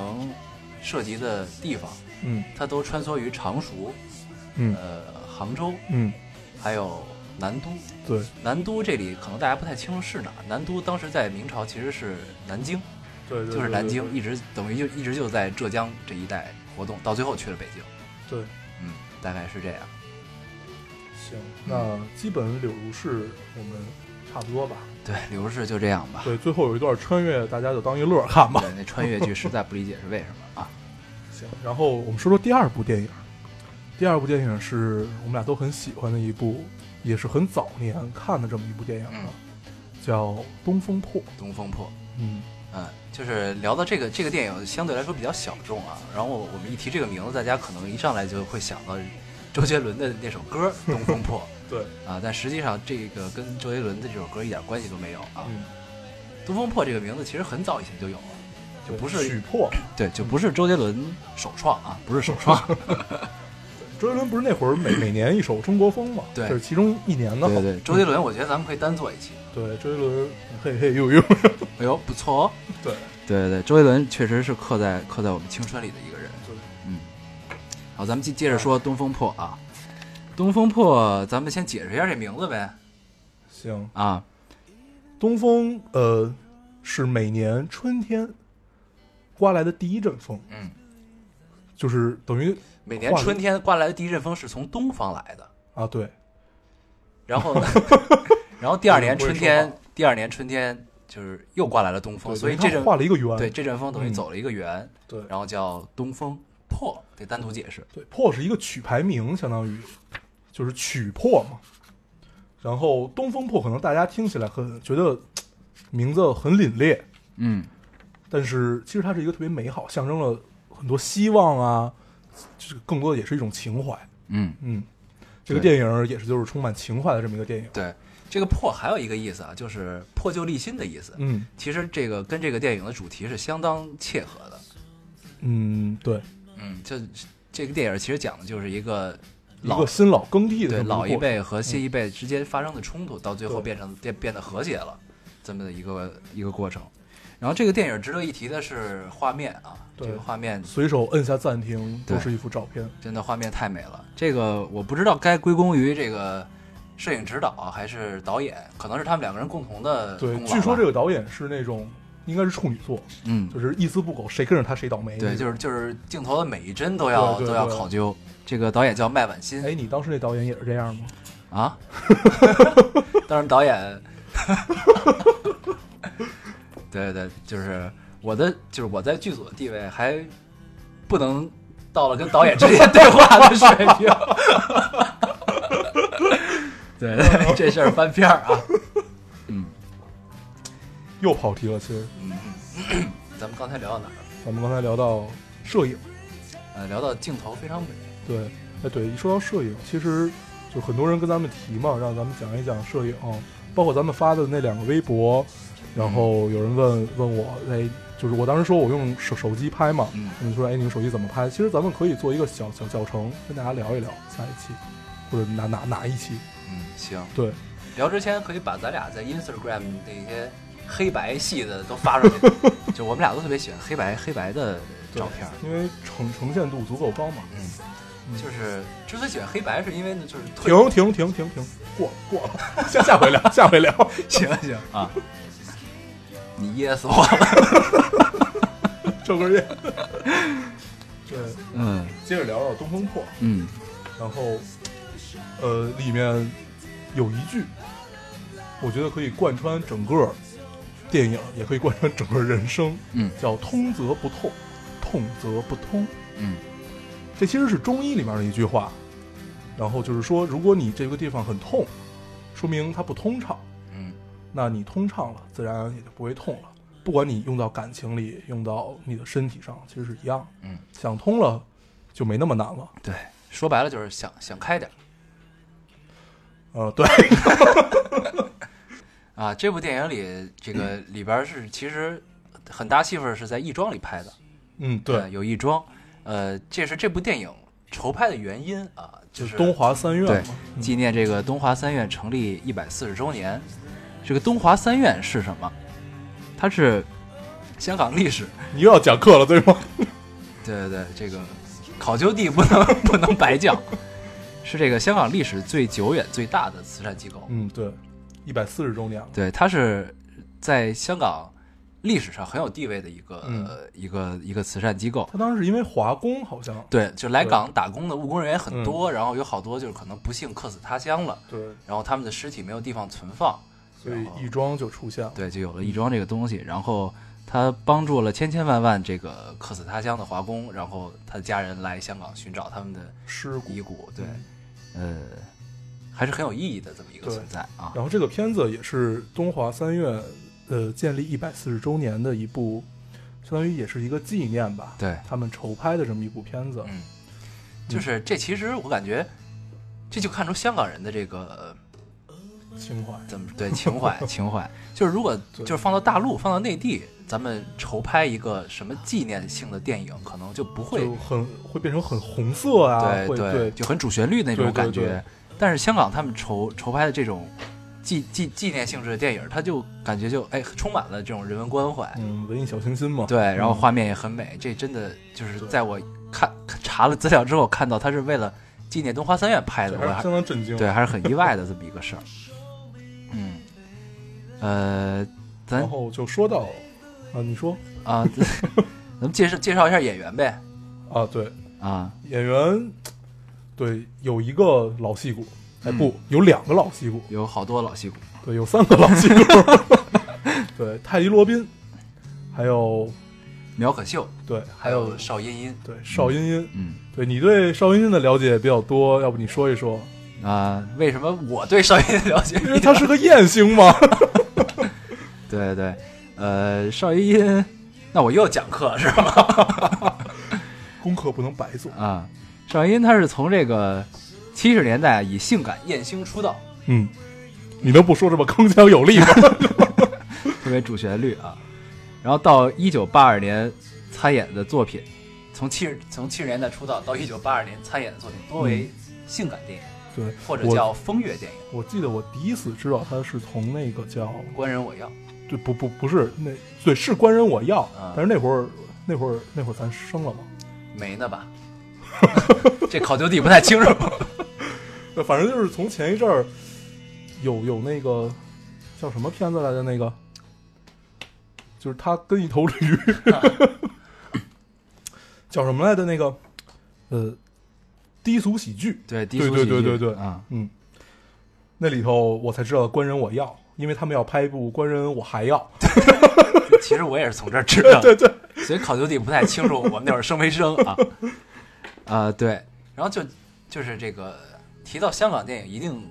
[SPEAKER 1] 涉及的地方，
[SPEAKER 2] 嗯
[SPEAKER 1] 它都穿梭于常熟、
[SPEAKER 2] 嗯
[SPEAKER 1] 呃杭州，
[SPEAKER 2] 嗯，
[SPEAKER 1] 还有南都。
[SPEAKER 2] 对，
[SPEAKER 1] 南都这里可能大家不太清楚是哪儿，南都当时在明朝其实是南京，
[SPEAKER 2] 对对，
[SPEAKER 1] 就是南京，一直等于就一直就在浙江这一带活动，到最后去了北京。
[SPEAKER 2] 对。
[SPEAKER 1] 嗯，大概是这样。
[SPEAKER 2] 行，那基本柳如是我们差不多吧。
[SPEAKER 1] 对，柳如是就这样吧。
[SPEAKER 2] 对，最后有一段穿越，大家就当一乐看吧。
[SPEAKER 1] 对，那穿越剧实在不理解是为什么啊？
[SPEAKER 2] 行，然后我们说说第二部电影。第二部电影是我们俩都很喜欢的一部，也是很早年看的这么一部电影了，
[SPEAKER 1] 嗯
[SPEAKER 2] 叫《东风破》。
[SPEAKER 1] 东风破，
[SPEAKER 2] 嗯，
[SPEAKER 1] 嗯，就是聊到这个这个电影相对来说比较小众啊，然后我们一提这个名字，大家可能一上来就会想到周杰伦的那首歌《东风破 <laughs>
[SPEAKER 2] 对，》
[SPEAKER 1] 啊，但实际上这个跟周杰伦的这首歌一点关系都没有啊。
[SPEAKER 2] 嗯，
[SPEAKER 1] 东风破这个名字其实很早以前就有了，就不是
[SPEAKER 2] 曲破。
[SPEAKER 1] 对，就不是周杰伦首创啊，不是首创。<laughs>
[SPEAKER 2] 周杰伦不是那会儿每每年一首《中国风》嘛？
[SPEAKER 1] 对
[SPEAKER 2] 这是其中一年的。
[SPEAKER 1] 对对对，周杰伦，我觉得咱们可以单做一期。
[SPEAKER 2] 对，周杰伦嘿嘿呦呦。
[SPEAKER 1] 哎呦，不错哦。<laughs>
[SPEAKER 2] 对，
[SPEAKER 1] 对对对，周杰伦确实是刻在刻在我们青春里的一个人。
[SPEAKER 2] 对
[SPEAKER 1] 嗯，好，咱们接接着说《东风破》啊，《东风破》，咱们先解释一下这名字呗。
[SPEAKER 2] 行，
[SPEAKER 1] 啊，
[SPEAKER 2] 东风呃是每年春天刮来的第一阵风，
[SPEAKER 1] 嗯，
[SPEAKER 2] 就是等于
[SPEAKER 1] 每年春天刮来的第一阵风是从东方来的，
[SPEAKER 2] 啊对，
[SPEAKER 1] 然后呢，<laughs> 然后第二年春天，第二年春天就是又刮来了东风，所以这阵
[SPEAKER 2] 画了一个圆。
[SPEAKER 1] 对这阵风等于
[SPEAKER 2] 嗯。
[SPEAKER 1] 走了一个圆，
[SPEAKER 2] 对。
[SPEAKER 1] 然后叫东风破，得单独解释。
[SPEAKER 2] 对，破是一个曲牌名，相当于就是曲破嘛。然后东风破可能大家听起来很觉得名字很凛冽，
[SPEAKER 1] 嗯，
[SPEAKER 2] 但是其实它是一个特别美好，象征了很多希望啊，就是更多的也是一种情怀。
[SPEAKER 1] 嗯，
[SPEAKER 2] 嗯，这个电影也是就是充满情怀的这么一个电影。
[SPEAKER 1] 对，这个破还有一个意思啊，就是破旧立新的意思。
[SPEAKER 2] 嗯
[SPEAKER 1] 其实这个跟这个电影的主题是相当切合的。
[SPEAKER 2] 嗯，对，
[SPEAKER 1] 嗯，这这个电影其实讲的就是一个
[SPEAKER 2] 一
[SPEAKER 1] 老
[SPEAKER 2] 个新老更替的
[SPEAKER 1] 对老一辈和新一辈之间发生的冲突，到最后变成变变得和谐了，这么的一个一个过程。然后这个电影值得一提的是画面啊，这个画面
[SPEAKER 2] 随手摁下暂停，都是一幅照片。
[SPEAKER 1] 真的画面太美了。这个我不知道该归功于这个摄影指导还是导演，可能是他们两个人共同的
[SPEAKER 2] 对，据说这个导演是那种应该是处女座，
[SPEAKER 1] 嗯，
[SPEAKER 2] 就是一丝不苟，谁跟着他谁倒霉。
[SPEAKER 1] 对，就是就是镜头的每一帧都要都要考究。这个导演叫麦婉欣
[SPEAKER 2] 哎，你当时那导演也是这样吗？
[SPEAKER 1] 啊，<laughs> 当然导演，对对对，就是我的就是我在剧组的地位还不能到了跟导演直接 <laughs> 对话的水平。对对，<laughs> 这事儿翻篇儿啊。嗯
[SPEAKER 2] 又跑题了，其实
[SPEAKER 1] 嗯，咱们刚才聊到哪儿了？
[SPEAKER 2] 咱们刚才聊到摄影，
[SPEAKER 1] 呃，聊到镜头非常美。
[SPEAKER 2] 对，哎对，一说到摄影，其实就很多人跟咱们提嘛，让咱们讲一讲摄影，包括咱们发的那两个微博，然后有人问问我，哎，就是我当时说我用手手机拍嘛，
[SPEAKER 1] 嗯
[SPEAKER 2] 你说哎你们手机怎么拍？其实咱们可以做一个小小教程，跟大家聊一聊下一期，或者哪哪哪一期，
[SPEAKER 1] 嗯，行。
[SPEAKER 2] 对，
[SPEAKER 1] 聊之前可以把咱俩在 Instagram 那些黑白系的都发出去，<laughs> 就我们俩都特别喜欢黑白黑白的照片。
[SPEAKER 2] 因为呈呈现度足够高嘛。
[SPEAKER 1] 嗯，
[SPEAKER 2] 嗯
[SPEAKER 1] 就是之所以喜欢黑白，是因为呢，就是
[SPEAKER 2] 停停停停停，过过了，下下回聊，下回聊。<laughs>
[SPEAKER 1] 行行啊，你噎死我了。<laughs>
[SPEAKER 2] 抽根烟。<laughs> 对，
[SPEAKER 1] 嗯。
[SPEAKER 2] 接着聊聊《东风破》，
[SPEAKER 1] 嗯。
[SPEAKER 2] 然后，呃，里面有一句，我觉得可以贯穿整个电影，也可以贯穿整个人生，
[SPEAKER 1] 嗯。
[SPEAKER 2] 叫“通则不痛，痛则不通”。
[SPEAKER 1] 嗯。
[SPEAKER 2] 这其实是中医里面的一句话，然后就是说，如果你这个地方很痛，说明它不通畅，
[SPEAKER 1] 嗯
[SPEAKER 2] 那你通畅了，自然也就不会痛了。不管你用到感情里，用到你的身体上，其实是一样。
[SPEAKER 1] 嗯，
[SPEAKER 2] 想通了，就没那么难了。
[SPEAKER 1] 对，说白了就是想想开点儿
[SPEAKER 2] 呃，对，<laughs>
[SPEAKER 1] 啊。这部电影里，这个 <clears throat> 里边儿是其实很大戏份是在亦庄里拍的，
[SPEAKER 2] 嗯，
[SPEAKER 1] 呃
[SPEAKER 2] 对，
[SPEAKER 1] 有亦庄，呃，这是这部电影筹拍的原因啊，就是
[SPEAKER 2] 东华三院
[SPEAKER 1] 对纪念这个东华三院成立一百四十周年。这个东华三院是什么？它是香港历史，
[SPEAKER 2] 你又要讲课了，对吗？<laughs>
[SPEAKER 1] 对对对，这个考究地不能 <laughs> 不能白讲，是这个香港历史最久远、最大的慈善机构。
[SPEAKER 2] 嗯，对，一百四十周年了。
[SPEAKER 1] 对，它是在香港历史上很有地位的一个、
[SPEAKER 2] 嗯
[SPEAKER 1] 一个一个慈善机构。
[SPEAKER 2] 他当时是因为华工，好像
[SPEAKER 1] 对，就来港打工的务工人员很
[SPEAKER 2] 嗯
[SPEAKER 1] 多，然后有好多就是可能不幸客死他乡了，
[SPEAKER 2] 对，
[SPEAKER 1] 然后他们的尸体没有地方存放，
[SPEAKER 2] 所以
[SPEAKER 1] 然后
[SPEAKER 2] 亦庄就出现了。
[SPEAKER 1] 对，就有了亦庄这个东西。然后他帮助了千千万万这个客死他乡的华工，然后他的家人来香港寻找他们的
[SPEAKER 2] 尸骨。
[SPEAKER 1] 遗骨。对，
[SPEAKER 2] 嗯
[SPEAKER 1] 呃，还是很有意义的这么一个存在啊。
[SPEAKER 2] 然后这个片子也是东华三院呃建立一百四十周年的一部，相当于也是一个纪念吧。
[SPEAKER 1] 对，
[SPEAKER 2] 他们筹拍的这么一部片子。
[SPEAKER 1] 嗯，就是这其实我感觉，这就看出香港人的这个
[SPEAKER 2] 情怀。
[SPEAKER 1] 怎么对情怀 <laughs> 情怀，就是如果就是放到大陆放到内地，咱们筹拍一个什么纪念性的电影，可能就不会
[SPEAKER 2] 就很会变成很红色啊，会
[SPEAKER 1] 对对，就很主旋律那种感觉。
[SPEAKER 2] 对
[SPEAKER 1] 但是香港他们筹筹拍的这种纪纪纪念性质的电影，它就感觉就哎充满了这种人文关怀。
[SPEAKER 2] 嗯，文艺小清新嘛。
[SPEAKER 1] 对，然后
[SPEAKER 2] 嗯
[SPEAKER 1] 画面也很美，这真的就是在我看查了资料之后，看到它是为了纪念东华三院拍的，我还
[SPEAKER 2] 相当震惊。
[SPEAKER 1] 对还是很意外的这么一个事儿。嗯，呃，咱
[SPEAKER 2] 然后就说到啊，你说。
[SPEAKER 1] 啊，<laughs> 咱们介绍介绍一下演员呗。
[SPEAKER 2] 啊，对，
[SPEAKER 1] 啊，
[SPEAKER 2] 演员，对，有一个老戏骨，哎，
[SPEAKER 1] 嗯。
[SPEAKER 2] 不，有两个老戏骨，
[SPEAKER 1] 有好多老戏骨，
[SPEAKER 2] 对，有三个老戏骨，<laughs> 对，泰迪罗宾，还有
[SPEAKER 1] 苗可秀，
[SPEAKER 2] 对，
[SPEAKER 1] 还有邵音音，
[SPEAKER 2] 对邵音音，
[SPEAKER 1] 嗯。
[SPEAKER 2] 对你对邵音音的了解比较多，要不你说一说？
[SPEAKER 1] 啊、为什么我对邵音音了解 <laughs>
[SPEAKER 2] 因为他是个艳星嘛。
[SPEAKER 1] 对对，呃，邵音音，那我又讲课是吧？<laughs>
[SPEAKER 2] 功课不能白做。
[SPEAKER 1] 啊，邵音音他是从这个七十年代以性感艳星出道，
[SPEAKER 2] 嗯，你能不说这么铿锵有力吗？<laughs>
[SPEAKER 1] 特别主旋律啊。然后到一九八二年参演的作品，从七十从七十年代出道到一九八二年参演的作品多为性感电影，
[SPEAKER 2] 对，
[SPEAKER 1] 或者叫风月电影，
[SPEAKER 2] 我记得我第一次知道他是从那个叫
[SPEAKER 1] 官人我要。
[SPEAKER 2] 对不不不是那对是官人我要，
[SPEAKER 1] 啊
[SPEAKER 2] 但是那会儿那会儿那会儿咱生了吗？
[SPEAKER 1] 没呢吧？<laughs> 这考究地不太清楚。
[SPEAKER 2] 对，反正就是从前一阵儿，有有那个叫什么片子来的那个，就是他跟一头驴，<laughs> 叫什么来的那个，呃，低俗喜剧，
[SPEAKER 1] 对，低俗喜剧
[SPEAKER 2] 对对对
[SPEAKER 1] 啊，
[SPEAKER 2] 嗯，那里头我才知道官人我要，因为他们要拍一部官人我还要，<laughs>
[SPEAKER 1] 其实我也是从这儿知道，<laughs>
[SPEAKER 2] 对对，
[SPEAKER 1] 所以考究地不太清楚我们那会儿生没生啊，啊 <laughs> 对，然后就就是这个提到香港电影，一定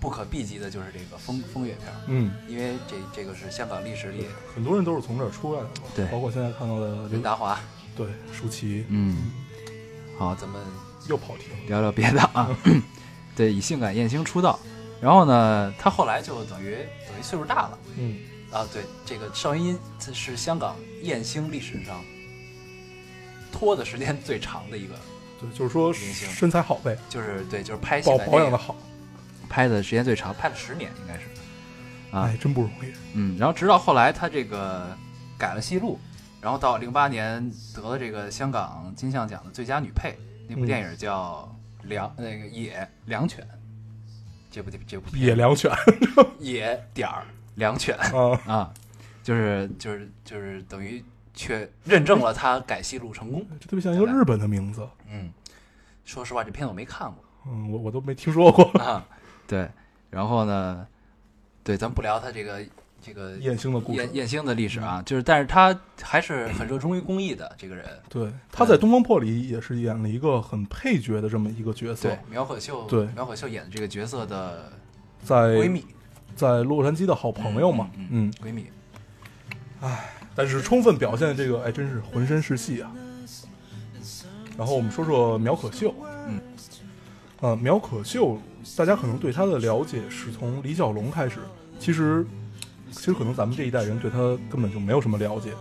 [SPEAKER 1] 不可避及的就是这个风风月片，
[SPEAKER 2] 嗯，
[SPEAKER 1] 因为这这个是香港历史里
[SPEAKER 2] 很多人都是从这儿出来的，
[SPEAKER 1] 对。
[SPEAKER 2] 包括现在看到的刘
[SPEAKER 1] 刘达华，
[SPEAKER 2] 对舒淇。
[SPEAKER 1] 嗯，好，咱们
[SPEAKER 2] 又跑题了，
[SPEAKER 1] 聊聊别的啊。对，以性感艳星出道，然后呢，他后来就等于等于岁数大了。
[SPEAKER 2] 嗯，
[SPEAKER 1] 啊。对，这个邵音音这是香港艳星历史上拖的时间最长的一个，
[SPEAKER 2] 对，就是说身材好呗，
[SPEAKER 1] 就是对，就是拍戏
[SPEAKER 2] 保养的好，
[SPEAKER 1] 拍的时间最长，拍了十年应该是。啊。
[SPEAKER 2] 哎，，真不容易，
[SPEAKER 1] 嗯。然后直到后来他这个改了戏路，然后到零八年得了这个香港金像奖的最佳女配，那部
[SPEAKER 2] 嗯。
[SPEAKER 1] 电影叫《良》那个野良犬。这部这部片
[SPEAKER 2] 野良犬
[SPEAKER 1] 野点儿良犬
[SPEAKER 2] 啊，<laughs>
[SPEAKER 1] 啊，就是就是就是等于确认证了他改戏路成功。
[SPEAKER 2] 这特别像一个日本的名字，
[SPEAKER 1] 嗯，说实话，这片子我没看过
[SPEAKER 2] 嗯，我我都没听说过
[SPEAKER 1] 啊。对，然后呢，对，咱不聊他这个这个
[SPEAKER 2] 艳星的故事
[SPEAKER 1] 艳。艳星的历史啊，就是但是他还是很热衷于公益的这个人。
[SPEAKER 2] 对，他在《东方破》里也是演了一个很配角的这么一个角色
[SPEAKER 1] 对，，苗可秀，
[SPEAKER 2] 对
[SPEAKER 1] 苗可秀演的这个角色的
[SPEAKER 2] 在
[SPEAKER 1] 闺蜜
[SPEAKER 2] 在洛杉矶的好朋友嘛，
[SPEAKER 1] 嗯
[SPEAKER 2] 嗯，
[SPEAKER 1] 闺蜜，
[SPEAKER 2] 但是充分表现这个，哎，真是浑身是戏啊。然后我们说说苗可秀，
[SPEAKER 1] 嗯，
[SPEAKER 2] 呃，苗可秀，大家可能对他的了解是从李小龙开始，其实，其实可能咱们这一代人对她根本就没有什么了解。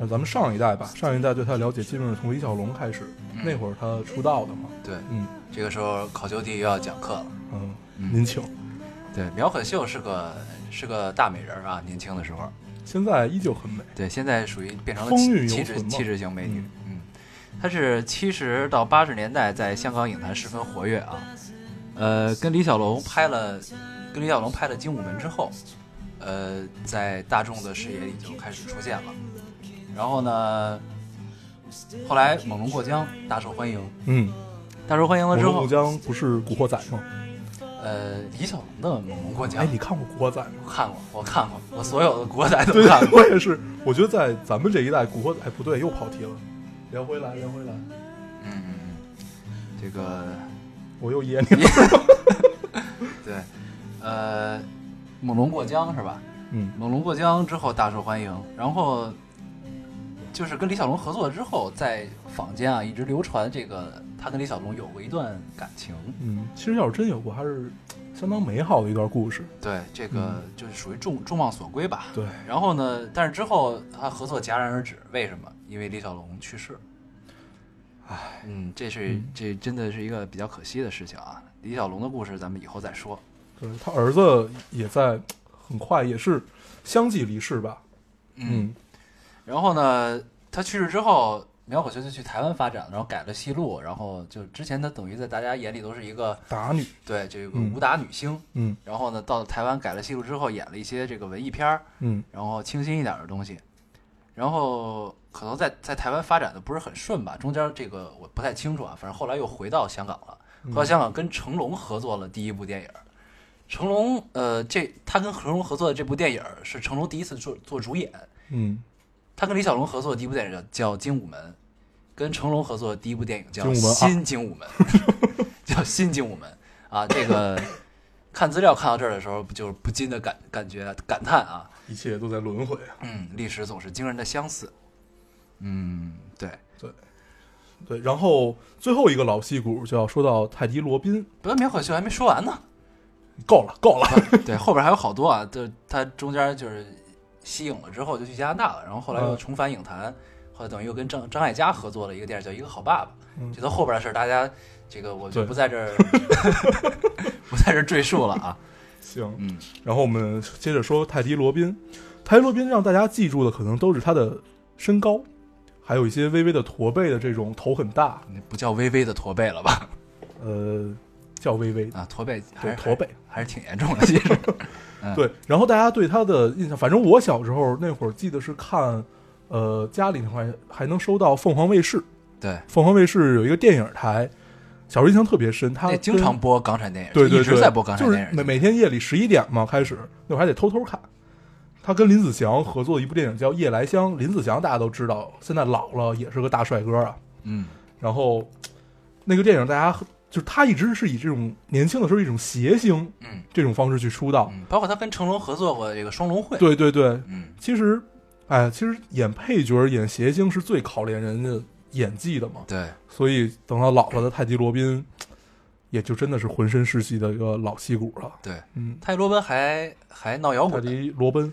[SPEAKER 2] 那咱们上一代吧，上一代对她了解基本是从李小龙开始，
[SPEAKER 1] 嗯
[SPEAKER 2] 那会儿她出道的嘛，
[SPEAKER 1] 对，
[SPEAKER 2] 嗯
[SPEAKER 1] 这个时候考究地又要讲课了。
[SPEAKER 2] 嗯，
[SPEAKER 1] 嗯
[SPEAKER 2] 您请。
[SPEAKER 1] 对，苗可秀是个是个大美人儿啊，年轻的时候。
[SPEAKER 2] 现在依旧很美，
[SPEAKER 1] 对，现在属于变成了气质气质型美女。嗯，她是七十到八十年代在香港影坛十分活跃啊。呃，跟李小龙拍了跟李小龙拍了《精武门》之后，呃，在大众的视野里就开始出现了。然后呢，后来猛龙过江大受欢迎，
[SPEAKER 2] 嗯，
[SPEAKER 1] 大受欢迎了之后
[SPEAKER 2] 猛龙过，江不是《古惑仔》吗？
[SPEAKER 1] 呃，李小龙的猛龙过江
[SPEAKER 2] 哎，你看过《古惑仔》吗？
[SPEAKER 1] 看过，我看过，我所有的古惑仔都看，过。
[SPEAKER 2] 我也是。我觉得在咱们这一代，古惑仔哎不对，又跑题了。聊回来，聊回来，
[SPEAKER 1] 嗯，这个
[SPEAKER 2] 我又 <laughs> 噎你了。<laughs>
[SPEAKER 1] 对，呃，猛龙过江是吧？
[SPEAKER 2] 嗯
[SPEAKER 1] 猛龙过江之后大受欢迎，然后就是跟李小龙合作之后，在坊间啊一直流传这个他跟李小龙有过一段感情。
[SPEAKER 2] 嗯，其实要是真有过，还是相当美好的一段故事。
[SPEAKER 1] 对，这个就是属于众众望所归吧。
[SPEAKER 2] 对，
[SPEAKER 1] 然后呢，但是之后他合作戛然而止，为什么？因为李小龙去世。唉，嗯，这是
[SPEAKER 2] 嗯
[SPEAKER 1] 这真的是一个比较可惜的事情啊。李小龙的故事咱们以后再说。
[SPEAKER 2] 对他儿子也在很快也是相继离世吧。嗯
[SPEAKER 1] 然后呢，他去世之后，苗可秀就去台湾发展，然后改了戏路，然后就之前他等于在大家眼里都是一个
[SPEAKER 2] 打女。
[SPEAKER 1] 对这个
[SPEAKER 2] 嗯
[SPEAKER 1] 武打女星，
[SPEAKER 2] 嗯
[SPEAKER 1] 然后呢到了台湾改了戏路之后，演了一些这个文艺片儿，
[SPEAKER 2] 嗯
[SPEAKER 1] 然后清新一点的东西，然后可能在在台湾发展的不是很顺吧，中间这个我不太清楚啊，反正后来又回到香港了，回到香港跟成龙合作了第一部电影。成龙，呃，这他跟成龙合作的这部电影是成龙第一次做做主演，
[SPEAKER 2] 嗯，
[SPEAKER 1] 他跟李小龙合作的第一部电影叫叫《精武门》，跟成龙合作的第一部电影叫《
[SPEAKER 2] 精武门二
[SPEAKER 1] 新精武门》，<laughs> 叫《新精武门》啊。这个 <laughs> 看资料看到这儿的时候，就是不禁的感感觉感叹啊，
[SPEAKER 2] 一切都在轮回啊。
[SPEAKER 1] 嗯，历史总是惊人的相似。嗯，对，
[SPEAKER 2] 对，对然后最后一个老戏骨就要说到泰迪罗宾。
[SPEAKER 1] 不过苗可秀还没说完呢，
[SPEAKER 2] 够了，够了。
[SPEAKER 1] 对，后边还有好多啊，就他中间就是息影了之后就去加拿大了，然后后来又
[SPEAKER 2] 嗯
[SPEAKER 1] 重返影坛，后来等于又跟张张艾嘉合作了一个电影叫《一个好爸爸》。
[SPEAKER 2] 嗯
[SPEAKER 1] 这都后边的事儿，大家这个我就不在这儿 <laughs> 不在这儿赘述了啊。
[SPEAKER 2] 行，
[SPEAKER 1] 嗯，
[SPEAKER 2] 然后我们接着说泰迪罗宾。泰迪罗宾让大家记住的可能都是他的身高，还有一些微微的驼背的这种头很大，
[SPEAKER 1] 那不叫微微的驼背了吧？
[SPEAKER 2] 呃，叫微微，
[SPEAKER 1] 啊，驼背还是
[SPEAKER 2] 对驼背，
[SPEAKER 1] 还是挺严重的，其实。<laughs> 嗯
[SPEAKER 2] 对，然后大家对他的印象，反正我小时候那会儿记得是看，呃，家里那块还能收到凤凰卫视，
[SPEAKER 1] 对，
[SPEAKER 2] 凤凰卫视有一个电影台，小时候印象特别深，他
[SPEAKER 1] 那经常播港产电影，
[SPEAKER 2] 对对对，
[SPEAKER 1] 就一直在播港产
[SPEAKER 2] 就是
[SPEAKER 1] 电影，
[SPEAKER 2] 每每天夜里十一点嘛开始，那会儿还得偷偷看。他跟林子祥合作的一部电影叫《夜来香》，林子祥大家都知道，现在老了也是个大帅哥啊。
[SPEAKER 1] 嗯，
[SPEAKER 2] 然后那个电影大家就是他一直是以这种年轻的时候一种谐星
[SPEAKER 1] 嗯
[SPEAKER 2] 这种方式去出道。
[SPEAKER 1] 嗯，包括他跟成龙合作过这个《双龙会》，
[SPEAKER 2] 对对对，
[SPEAKER 1] 嗯，
[SPEAKER 2] 其实，哎，其实演配角、演谐星是最考验人家演技的嘛。
[SPEAKER 1] 对，
[SPEAKER 2] 所以等到老了的泰迪罗宾，也就真的是浑身是戏的一个老戏骨了。
[SPEAKER 1] 对，
[SPEAKER 2] 嗯，
[SPEAKER 1] 泰迪罗宾还还闹摇滚泰，
[SPEAKER 2] 迪罗宾，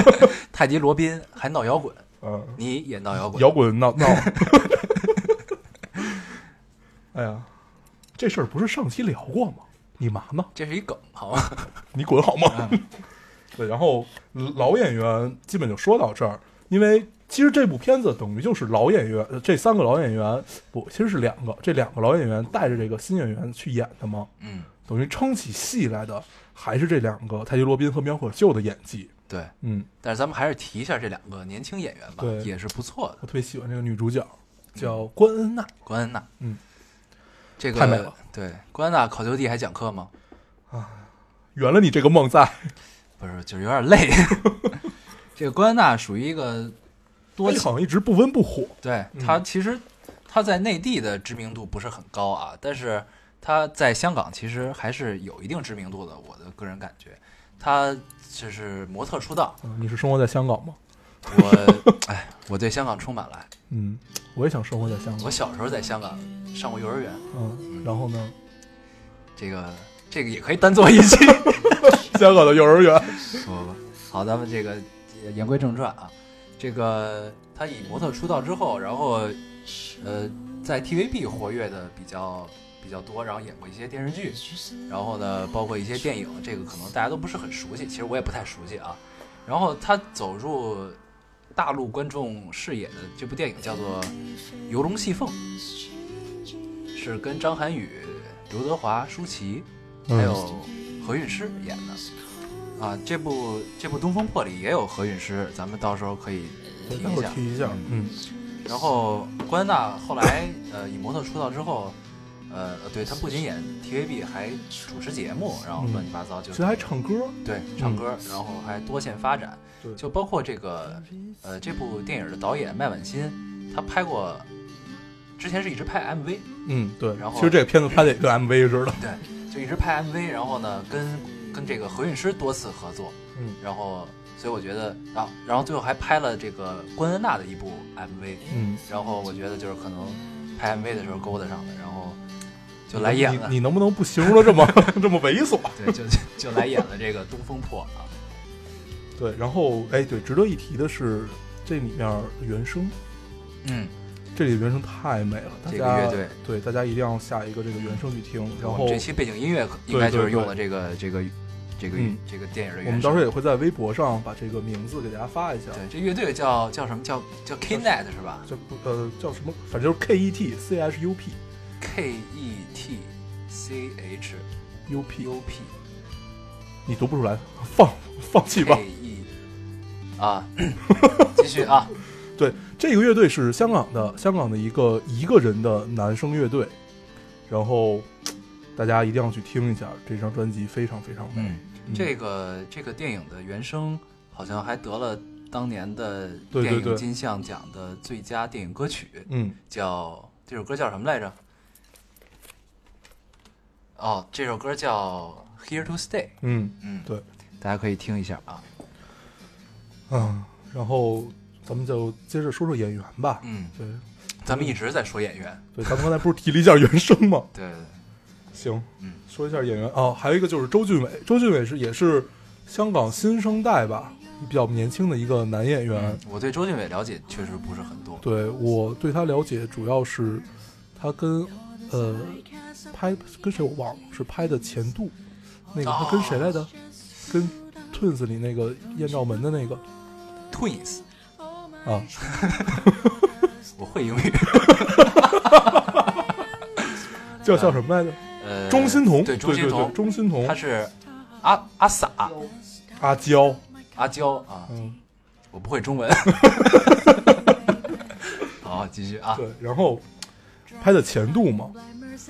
[SPEAKER 2] <laughs>
[SPEAKER 1] 泰迪罗宾还闹摇滚，
[SPEAKER 2] 嗯，
[SPEAKER 1] 你也闹摇滚，
[SPEAKER 2] 摇滚闹闹。<laughs> 哎呀，这事儿不是上期聊过吗？你嘛呢？
[SPEAKER 1] 这是一梗，好吗？<laughs>
[SPEAKER 2] 你滚好吗？
[SPEAKER 1] 嗯 <laughs>
[SPEAKER 2] 对，然后老演员基本就说到这儿，因为其实这部片子等于就是老演员，呃这三个老演员不，其实是两个，这两个老演员带着这个新演员去演的嘛，
[SPEAKER 1] 嗯，
[SPEAKER 2] 等于撑起戏来的还是这两个泰迪罗宾和苗可秀的演技。
[SPEAKER 1] 对。
[SPEAKER 2] 嗯，
[SPEAKER 1] 但是咱们还是提一下这两个年轻演员吧，
[SPEAKER 2] 对
[SPEAKER 1] 也是不错的。
[SPEAKER 2] 我特别喜欢这个女主角，叫关恩娜。
[SPEAKER 1] 关恩娜，
[SPEAKER 2] 嗯，
[SPEAKER 1] 这个
[SPEAKER 2] 太美了。
[SPEAKER 1] 对，关安娜考究地还讲课吗？
[SPEAKER 2] 啊圆了你这个梦在，
[SPEAKER 1] 不是，就是有点累。<laughs> 这个关安娜属于一个多
[SPEAKER 2] 你好像一直不温不火。
[SPEAKER 1] 对
[SPEAKER 2] 嗯
[SPEAKER 1] 他其实他在内地的知名度不是很高啊，但是他在香港其实还是有一定知名度的。我的个人感觉，他就是模特出道。
[SPEAKER 2] 嗯，你是生活在香港吗？
[SPEAKER 1] 我哎，我对香港充满了爱。
[SPEAKER 2] 嗯，我也想生活在香港。
[SPEAKER 1] 我小时候在香港上过幼儿园，
[SPEAKER 2] 嗯，然后呢？
[SPEAKER 1] 这个这个也可以单做一期。<laughs>
[SPEAKER 2] 香港的幼儿园。
[SPEAKER 1] 不不，好，咱们这个言归正传啊，这个他以模特出道之后，然后呃在 TVB 活跃的比较比较多，然后演过一些电视剧，然后呢包括一些电影，这个可能大家都不是很熟悉，其实我也不太熟悉啊。然后他走入大陆观众视野的这部电影叫做《游龙戏凤》，是跟张涵予、刘德华、舒淇还有何韵诗演的。啊，这部这部《东风破》里也有何韵诗，咱们到时候可以提一下。
[SPEAKER 2] 提一下。嗯，
[SPEAKER 1] 然后关安娜后来呃以模特出道之后，呃对他不仅演 TVB，还主持节目，然后
[SPEAKER 2] 嗯
[SPEAKER 1] 乱七八糟就
[SPEAKER 2] 其实还唱歌。
[SPEAKER 1] 对唱歌，然后还多线发展，
[SPEAKER 2] 对
[SPEAKER 1] 就包括这个呃这部电影的导演麦婉欣，他拍过，之前是一直拍 MV，
[SPEAKER 2] 嗯，对。
[SPEAKER 1] 然后
[SPEAKER 2] 其实这个片子拍的也跟 MV 似的。
[SPEAKER 1] 对，就一直拍 MV，然后呢跟跟这个何韵诗多次合作，
[SPEAKER 2] 嗯
[SPEAKER 1] 然后所以我觉得啊，然后最后还拍了这个关恩娜的一部 MV，
[SPEAKER 2] 嗯，
[SPEAKER 1] 然后我觉得就是可能拍 MV 的时候勾搭上的，然后就来演了
[SPEAKER 2] 你，你能不能不形容的这么 <laughs> 这么猥琐？<laughs>
[SPEAKER 1] 对，就就就来演了这个《东风破》啊，<laughs>
[SPEAKER 2] 对，然后哎，对，值得一提的是这里面原声，
[SPEAKER 1] 嗯，
[SPEAKER 2] 这里的原声太美了，大
[SPEAKER 1] 这个
[SPEAKER 2] 家
[SPEAKER 1] 乐队，
[SPEAKER 2] 对大家一定要下一个这个原声去听。然后
[SPEAKER 1] 这期背景音乐应该就是用了这个这个这个
[SPEAKER 2] 嗯
[SPEAKER 1] 这个电影的。
[SPEAKER 2] 我们到时候也会在微博上把这个名字给大家发一下。
[SPEAKER 1] 对这乐队叫叫什么叫叫 Knet 是吧
[SPEAKER 2] 叫不呃叫什么？反正就是 K E T C H U
[SPEAKER 1] P？K E T C H
[SPEAKER 2] U
[SPEAKER 1] P，U P
[SPEAKER 2] 你读不出来，放放弃吧。
[SPEAKER 1] K。E 啊，<laughs> 继续啊，
[SPEAKER 2] 对，这个乐队是香港的，香港的一个一个人的男声乐队，然后大家一定要去听一下这张专辑，非常非常美。
[SPEAKER 1] 嗯，
[SPEAKER 2] 嗯。
[SPEAKER 1] 这个这个电影的原声好像还得了当年的电影金像奖的最佳电影歌曲，
[SPEAKER 2] 嗯，
[SPEAKER 1] 叫这首歌叫什么来着？哦，这首歌叫《Here to Stay》。
[SPEAKER 2] 嗯
[SPEAKER 1] 嗯，
[SPEAKER 2] 对，
[SPEAKER 1] 大家可以听一下啊。
[SPEAKER 2] 嗯，然后咱们就接着说说演员吧。
[SPEAKER 1] 嗯，
[SPEAKER 2] 对
[SPEAKER 1] 咱们一直在说演员，
[SPEAKER 2] 对，咱们刚才不是提了一下原声吗？<laughs>
[SPEAKER 1] 对对对，
[SPEAKER 2] 行，
[SPEAKER 1] 嗯，
[SPEAKER 2] 说一下演员哦，还有一个就是周俊伟，周俊伟是也是香港新生代吧，比较年轻的一个男演员。
[SPEAKER 1] 嗯我对周俊伟了解确实不是很多。
[SPEAKER 2] 对我对他了解主要是他跟呃拍跟谁我忘了，是拍的《前度》，那个他跟谁来着？跟 Twins 里那个艳照门的那个
[SPEAKER 1] Twins，
[SPEAKER 2] 啊，<laughs>
[SPEAKER 1] 我会英语。<laughs>
[SPEAKER 2] 叫叫什么来着？
[SPEAKER 1] 呃，
[SPEAKER 2] 钟欣桐，
[SPEAKER 1] 对
[SPEAKER 2] 对对
[SPEAKER 1] 钟欣桐，
[SPEAKER 2] 钟欣桐
[SPEAKER 1] 他，是阿阿撒
[SPEAKER 2] 阿娇，
[SPEAKER 1] 阿娇啊，
[SPEAKER 2] 嗯，
[SPEAKER 1] 我不会中文。<laughs> 好，继续啊。
[SPEAKER 2] 对，然后拍的前度嘛，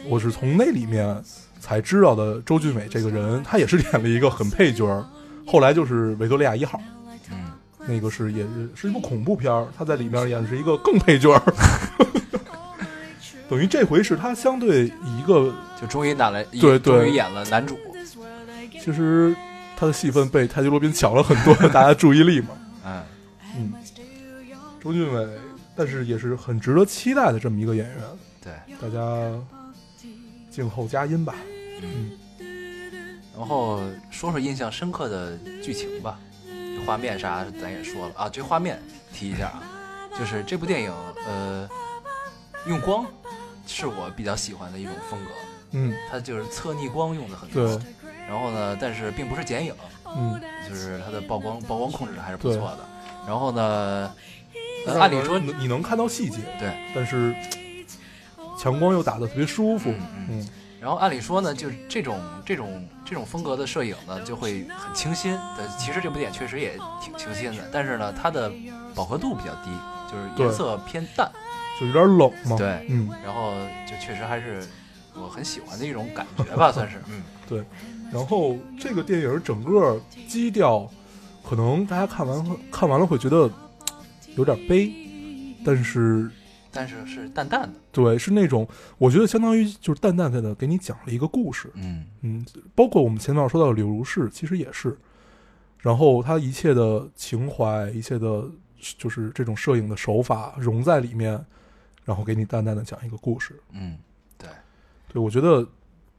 [SPEAKER 2] 我是从那里面才知道的周俊伟这个人，他也是演了一个很配角儿，后来就是维多利亚一号，
[SPEAKER 1] 嗯，
[SPEAKER 2] 那个是也是是一部恐怖片儿，他在里面演的是一个更配角儿，<laughs> 等于这回是他相对一个
[SPEAKER 1] 就终于拿了，
[SPEAKER 2] 对对。
[SPEAKER 1] 终于演了男主。
[SPEAKER 2] 其实他的戏份被泰迪罗宾抢了很多大家注意力嘛，<laughs>
[SPEAKER 1] 嗯，
[SPEAKER 2] 嗯，周俊伟，但是也是很值得期待的这么一个演员，
[SPEAKER 1] 对，
[SPEAKER 2] 大家静候佳音吧。
[SPEAKER 1] 嗯。然后说说印象深刻的剧情吧，画面啥咱也说了啊，这画面提一下啊，就是这部电影呃，用光是我比较喜欢的一种风格，
[SPEAKER 2] 嗯。
[SPEAKER 1] 它就是侧逆光用的很多。
[SPEAKER 2] 对。
[SPEAKER 1] 然后呢，但是并不是剪影，
[SPEAKER 2] 嗯，
[SPEAKER 1] 就是它的曝光曝光控制还是不错的。然后呢，呃按理说
[SPEAKER 2] 你能看到细节，
[SPEAKER 1] 对，
[SPEAKER 2] 但是强光又打得特别舒服。
[SPEAKER 1] 嗯然后按理说呢，就是这种这种这种风格的摄影呢，就会很清新。但其实这部电影确实也挺清新的，但是呢，它的饱和度比较低，就是颜色偏淡。
[SPEAKER 2] 就有点冷嘛。
[SPEAKER 1] 对
[SPEAKER 2] 嗯，
[SPEAKER 1] 然后就确实还是我很喜欢的一种感觉吧，算是。<laughs> 嗯，
[SPEAKER 2] 对。然后这个电影整个基调，可能大家看完会看完了会觉得有点悲，但是
[SPEAKER 1] 但是是淡淡的。
[SPEAKER 2] 对，是那种我觉得相当于就是淡淡的给你讲了一个故事。
[SPEAKER 1] 嗯
[SPEAKER 2] 嗯，包括我们前面说到的柳如是，其实也是。然后他一切的情怀，一切的，就是这种摄影的手法融在里面，然后给你淡淡的讲一个故事。
[SPEAKER 1] 嗯，对，
[SPEAKER 2] 对我觉得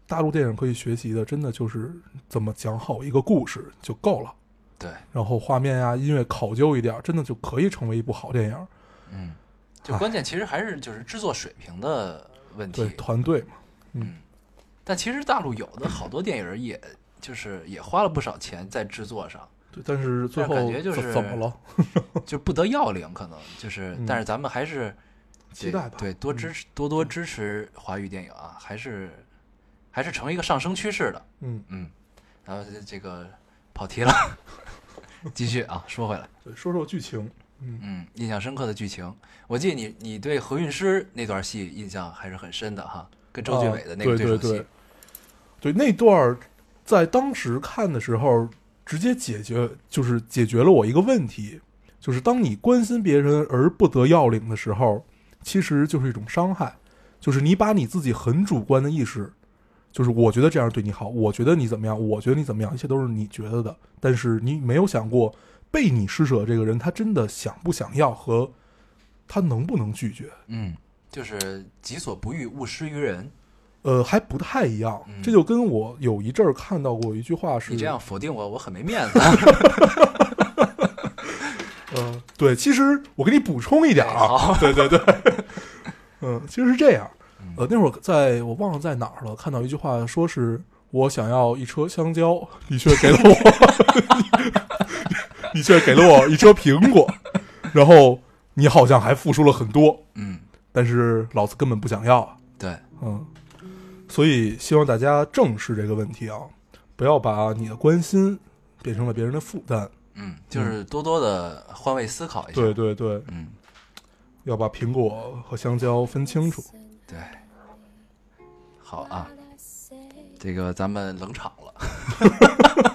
[SPEAKER 2] 大陆电影可以学习的，真的就是怎么讲好一个故事就够了。
[SPEAKER 1] 对，
[SPEAKER 2] 然后画面呀、音乐考究一点，真的就可以成为一部好电影。
[SPEAKER 1] 嗯，就关键其实还是就是制作水平的问题
[SPEAKER 2] 对。团队嘛，
[SPEAKER 1] 嗯，但其实大陆有的好多电影，也就是也花了不少钱在制作上，
[SPEAKER 2] 对，但是最后
[SPEAKER 1] 感觉就是
[SPEAKER 2] 怎怎么了？<laughs>
[SPEAKER 1] 就不得要领，可能就是，
[SPEAKER 2] 嗯
[SPEAKER 1] 但是咱们还是
[SPEAKER 2] 期待吧。
[SPEAKER 1] 对多
[SPEAKER 2] 嗯
[SPEAKER 1] 支持多多支持华语电影啊，还是还是成一个上升趋势的。
[SPEAKER 2] 嗯，
[SPEAKER 1] 嗯，然后这个跑题了，<laughs> 继续啊，说回来，
[SPEAKER 2] 对，说说剧情。嗯，
[SPEAKER 1] 嗯，印象深刻的剧情，我记得你你对何韵诗那段戏印象还是很深的哈，跟周俊伟的那个
[SPEAKER 2] 啊对
[SPEAKER 1] 手戏，
[SPEAKER 2] 对。对，对那段在当时看的时候，直接解决就是解决了我一个问题，就是当你关心别人而不得要领的时候，其实就是一种伤害，就是你把你自己很主观的意识，就是我觉得这样对你好，我觉得你怎么样，我觉得你怎么样，一切都是你觉得的，但是你没有想过被你施舍这个人他真的想不想要和他能不能拒绝。
[SPEAKER 1] 嗯，就是己所不欲，勿施于人。
[SPEAKER 2] 呃，还不太一样。
[SPEAKER 1] 嗯
[SPEAKER 2] 这就跟我有一阵儿看到过一句话是，
[SPEAKER 1] 你这样否定我，我很没面子。
[SPEAKER 2] 嗯，<laughs> 对，其实我给你补充一点啊，对对对，嗯，<laughs> 其实是这样。
[SPEAKER 1] 嗯
[SPEAKER 2] 呃，那会儿在我忘了在哪儿了，看到一句话，说是我想要一车香蕉，你却给了我，你却给了我一车苹果，<laughs> 然后你好像还付出了很多，
[SPEAKER 1] 嗯，
[SPEAKER 2] 但是老子根本不想要啊。
[SPEAKER 1] 对，
[SPEAKER 2] 嗯，所以希望大家正视这个问题啊，不要把你的关心变成了别人的负担。
[SPEAKER 1] 嗯，就是多多的换位思考一下。
[SPEAKER 2] 对，对对，
[SPEAKER 1] 嗯，
[SPEAKER 2] 要把苹果和香蕉分清楚。
[SPEAKER 1] 对，好啊，这个咱们冷场了。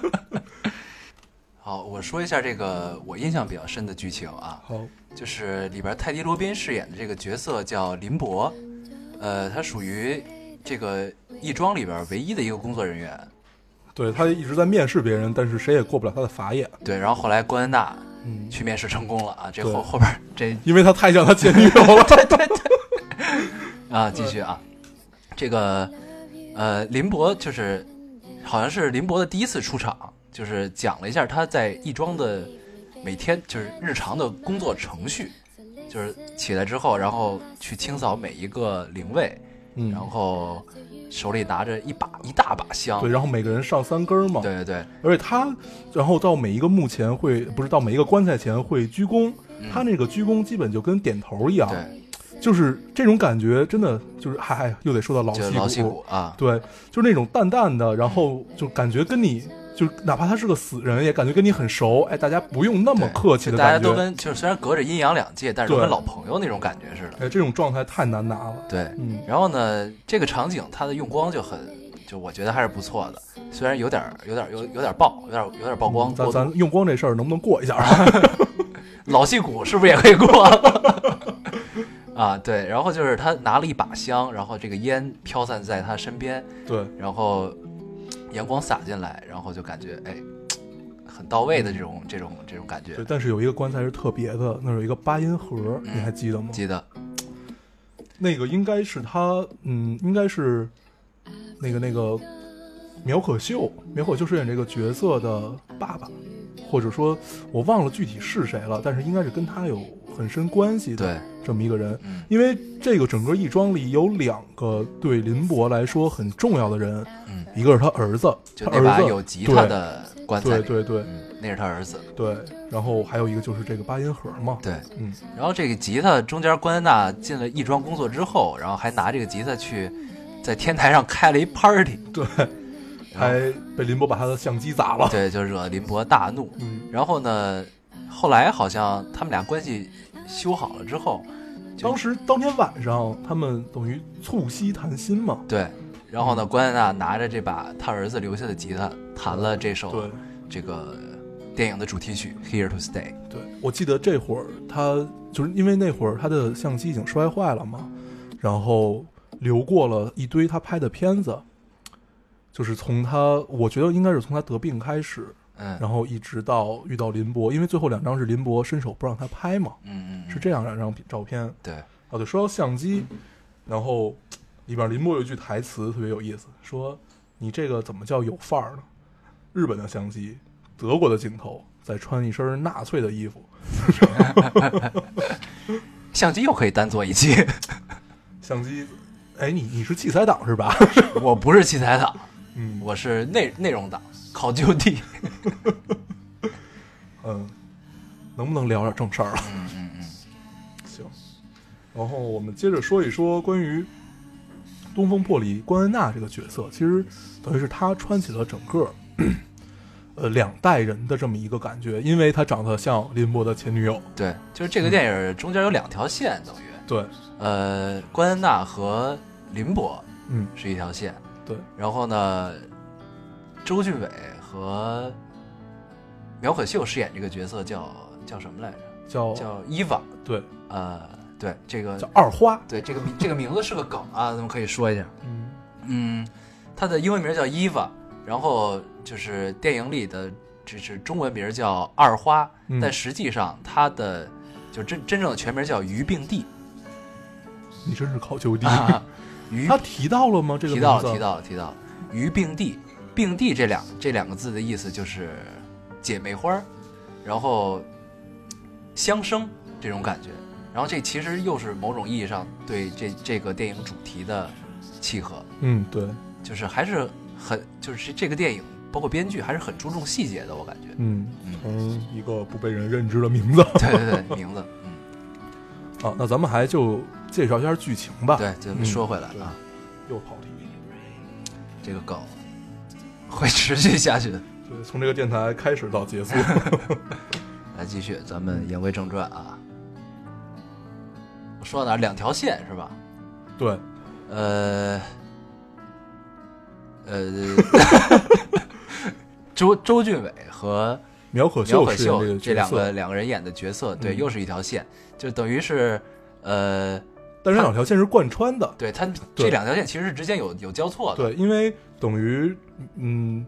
[SPEAKER 1] <laughs> <laughs> 好，我说一下这个我印象比较深的剧情啊，
[SPEAKER 2] 好，
[SPEAKER 1] 就是里边泰迪罗宾饰演的这个角色叫林博，呃，他属于这个亦庄里边唯一的一个工作人员。
[SPEAKER 2] 对他一直在面试别人，但是谁也过不了他的法眼。
[SPEAKER 1] 对，然后后来关恩娜
[SPEAKER 2] 嗯，
[SPEAKER 1] 去面试成功了啊，这后后边这 <laughs>
[SPEAKER 2] 因为他太像他前女友了。<laughs>
[SPEAKER 1] 对对对啊，继续啊，这个呃，林博就是好像是林博的第一次出场，就是讲了一下他在亦庄的每天就是日常的工作程序，就是起来之后，然后去清扫每一个灵位，
[SPEAKER 2] 嗯
[SPEAKER 1] 然后手里拿着一把一大把香，
[SPEAKER 2] 对，然后每个人上三根儿嘛。
[SPEAKER 1] 对对对，
[SPEAKER 2] 而且他，然后到每一个墓前会，不是到每一个棺材前会鞠躬，
[SPEAKER 1] 嗯
[SPEAKER 2] 他那个鞠躬基本就跟点头一样。
[SPEAKER 1] 对
[SPEAKER 2] 就是这种感觉，真的就是嗨，又得说到老戏
[SPEAKER 1] 就老戏骨啊，
[SPEAKER 2] 对，就是那种淡淡的，然后就感觉跟你，就哪怕他是个死人，也感觉跟你很熟。哎，大家不用那么客气
[SPEAKER 1] 大家。都跟就是虽然隔着阴阳两界，但是都跟老朋友那种感觉似的。
[SPEAKER 2] 哎，这种状态太难拿了。
[SPEAKER 1] 对，
[SPEAKER 2] 嗯，
[SPEAKER 1] 然后呢，这个场景它的用光就很，就我觉得还是不错的，虽然有点儿有点儿有有点爆，有点儿有点儿曝光。
[SPEAKER 2] 咱咱用光这事儿能不能过一下啊？<laughs>
[SPEAKER 1] 老戏骨是不是也可以过？<laughs> 啊，对，然后就是他拿了一把香，然后这个烟飘散在他身边，
[SPEAKER 2] 对，
[SPEAKER 1] 然后阳光洒进来，然后就感觉哎，很到位的这种这种这种感觉
[SPEAKER 2] 对，。但是有一个棺材是特别的，那有一个八音盒，
[SPEAKER 1] 嗯
[SPEAKER 2] 你还记得吗？
[SPEAKER 1] 记得，
[SPEAKER 2] 那个应该是他，嗯，应该是那个那个苗可秀，苗可秀饰演这个角色的爸爸，或者说我忘了具体是谁了，但是应该是跟他有很深关系的
[SPEAKER 1] 对，
[SPEAKER 2] 这么一个人。
[SPEAKER 1] 嗯
[SPEAKER 2] 因为这个整个义庄里有两个对林博来说很重要的人，
[SPEAKER 1] 嗯，
[SPEAKER 2] 一个是他儿子，
[SPEAKER 1] 就那把
[SPEAKER 2] 他儿子
[SPEAKER 1] 有吉他的棺材里，
[SPEAKER 2] 对对对
[SPEAKER 1] 嗯，那是他儿子，
[SPEAKER 2] 对，然后还有一个就是这个八音盒嘛，
[SPEAKER 1] 对。
[SPEAKER 2] 嗯，
[SPEAKER 1] 然后这个吉他中间，关恩娜进了义庄工作之后，然后还拿这个吉他去在天台上开了一 party，
[SPEAKER 2] 对，还被林博把他的相机砸了，
[SPEAKER 1] 对，就惹林博大怒。
[SPEAKER 2] 嗯，
[SPEAKER 1] 然后呢，后来好像他们俩关系修好了之后，
[SPEAKER 2] 当时当天晚上他们等于促膝谈心嘛，
[SPEAKER 1] 对，然后呢，关恩娜拿着这把他儿子留下的吉他，弹了这首
[SPEAKER 2] 对。
[SPEAKER 1] 这个电影的主题曲《Here to Stay》。
[SPEAKER 2] 对，我记得这会儿他就是因为那会儿他的相机已经摔坏了嘛，然后流过了一堆他拍的片子，就是从他，我觉得应该是从他得病开始，
[SPEAKER 1] 嗯，
[SPEAKER 2] 然后一直到遇到林博，因为最后两张是林博伸手不让他拍嘛，
[SPEAKER 1] 嗯嗯，
[SPEAKER 2] 是这样两张照片。
[SPEAKER 1] 对，
[SPEAKER 2] 哦，对，说到相机，然后里边林博有一句台词特别有意思，说你这个怎么叫有范儿呢？日本的相机，德国的镜头，再穿一身纳粹的衣服。<laughs>
[SPEAKER 1] 相机又可以单做一期。<laughs>
[SPEAKER 2] 相机，哎，你你是器材党是吧？<laughs>
[SPEAKER 1] 我不是器材党，
[SPEAKER 2] 嗯，
[SPEAKER 1] 我是内内容党，考就地。<laughs>
[SPEAKER 2] 嗯，能不能聊点正事儿了？
[SPEAKER 1] 嗯嗯嗯，<laughs>
[SPEAKER 2] 行，然后我们接着说一说关于东风破里关恩娜这个角色，其实等于是她穿起了整个呃两代人的这么一个感觉，因为她长得像林博的前女友。
[SPEAKER 1] 对，就是这个电影中间有两条线，等于
[SPEAKER 2] 对，
[SPEAKER 1] 呃，关恩娜和林博
[SPEAKER 2] 嗯，
[SPEAKER 1] 是一条线，
[SPEAKER 2] 对，
[SPEAKER 1] 然后呢，周俊伟和苗可秀饰演这个角色叫叫什么来着？
[SPEAKER 2] 叫
[SPEAKER 1] 叫伊娃。
[SPEAKER 2] 对，
[SPEAKER 1] 呃，对，这个
[SPEAKER 2] 叫二花。
[SPEAKER 1] 对这个名这个名字是个梗啊，咱们可以说一下。
[SPEAKER 2] 嗯，
[SPEAKER 1] 嗯，他的英文名叫伊娃，然后就是电影里的这是中文名叫二花，
[SPEAKER 2] 嗯
[SPEAKER 1] 但实际上他的就真真正的全名叫于并蒂。
[SPEAKER 2] 你真是考究地。
[SPEAKER 1] 啊，于
[SPEAKER 2] 他提到了吗？这个
[SPEAKER 1] 提到了，提到了，提到了。于并蒂，并蒂这两这两个字的意思就是姐妹花儿，然后相生这种感觉。然后这其实又是某种意义上对这这个电影主题的契合，
[SPEAKER 2] 嗯，对，
[SPEAKER 1] 就是还是很就是这个电影包括编剧还是很注重细节的，我感觉。
[SPEAKER 2] 嗯，
[SPEAKER 1] 嗯，
[SPEAKER 2] 从一个不被人认知的名字
[SPEAKER 1] 对对对，名字，嗯，
[SPEAKER 2] 啊，那咱们还就介绍一下剧情吧。，
[SPEAKER 1] 对，咱们
[SPEAKER 2] 嗯
[SPEAKER 1] 说回来
[SPEAKER 2] 对
[SPEAKER 1] 啊，
[SPEAKER 2] 又跑题。
[SPEAKER 1] 这个梗会持续下去的。<laughs>
[SPEAKER 2] 对，从这个电台开始到结束。<laughs>
[SPEAKER 1] 来继续，咱们言归正传啊。我说到哪？两条线是吧？
[SPEAKER 2] 对，
[SPEAKER 1] 呃，呃，<laughs> 周周俊伟和
[SPEAKER 2] 苗可
[SPEAKER 1] 苗可
[SPEAKER 2] 秀这
[SPEAKER 1] 两个，两个人演的角色，对，
[SPEAKER 2] 嗯
[SPEAKER 1] 又是一条线，就等于是，呃，
[SPEAKER 2] 但是这两条线是贯穿的。
[SPEAKER 1] 对
[SPEAKER 2] 它
[SPEAKER 1] 这两条线其实是之间有有交错的，
[SPEAKER 2] 对，因为等于嗯，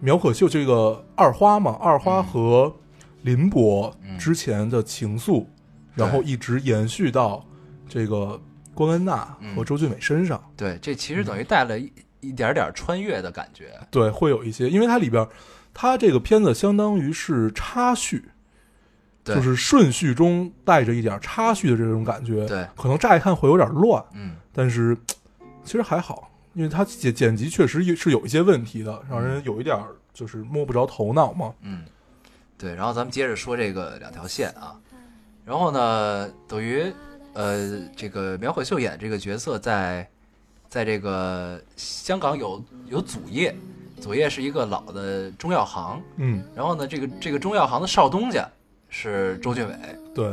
[SPEAKER 2] 苗可秀这个二花嘛，二花
[SPEAKER 1] 嗯
[SPEAKER 2] 和林博
[SPEAKER 1] 嗯
[SPEAKER 2] 之前的情愫，然后一直延续到这个关恩娜和
[SPEAKER 1] 嗯
[SPEAKER 2] 周俊伟身上。
[SPEAKER 1] 对，这其实等于带了一一点点穿越的感觉，
[SPEAKER 2] 对，会有一些，因为它里边，它这个片子相当于是插叙，
[SPEAKER 1] 对
[SPEAKER 2] 就是顺序中带着一点插叙的这种感觉。
[SPEAKER 1] 对，
[SPEAKER 2] 可能乍一看会有点乱，
[SPEAKER 1] 嗯，
[SPEAKER 2] 但是 <tsk> 其实还好，因为它剪剪辑确实是有一些问题的，让人有一点儿就是摸不着头脑嘛。
[SPEAKER 1] 嗯，对，然后咱们接着说这个两条线啊，然后呢，等于呃，这个苗可秀演这个角色在在这个香港有有祖业，祖业是一个老的中药行，
[SPEAKER 2] 嗯，
[SPEAKER 1] 然后呢，这个这个中药行的少东家是周俊伟，
[SPEAKER 2] 对，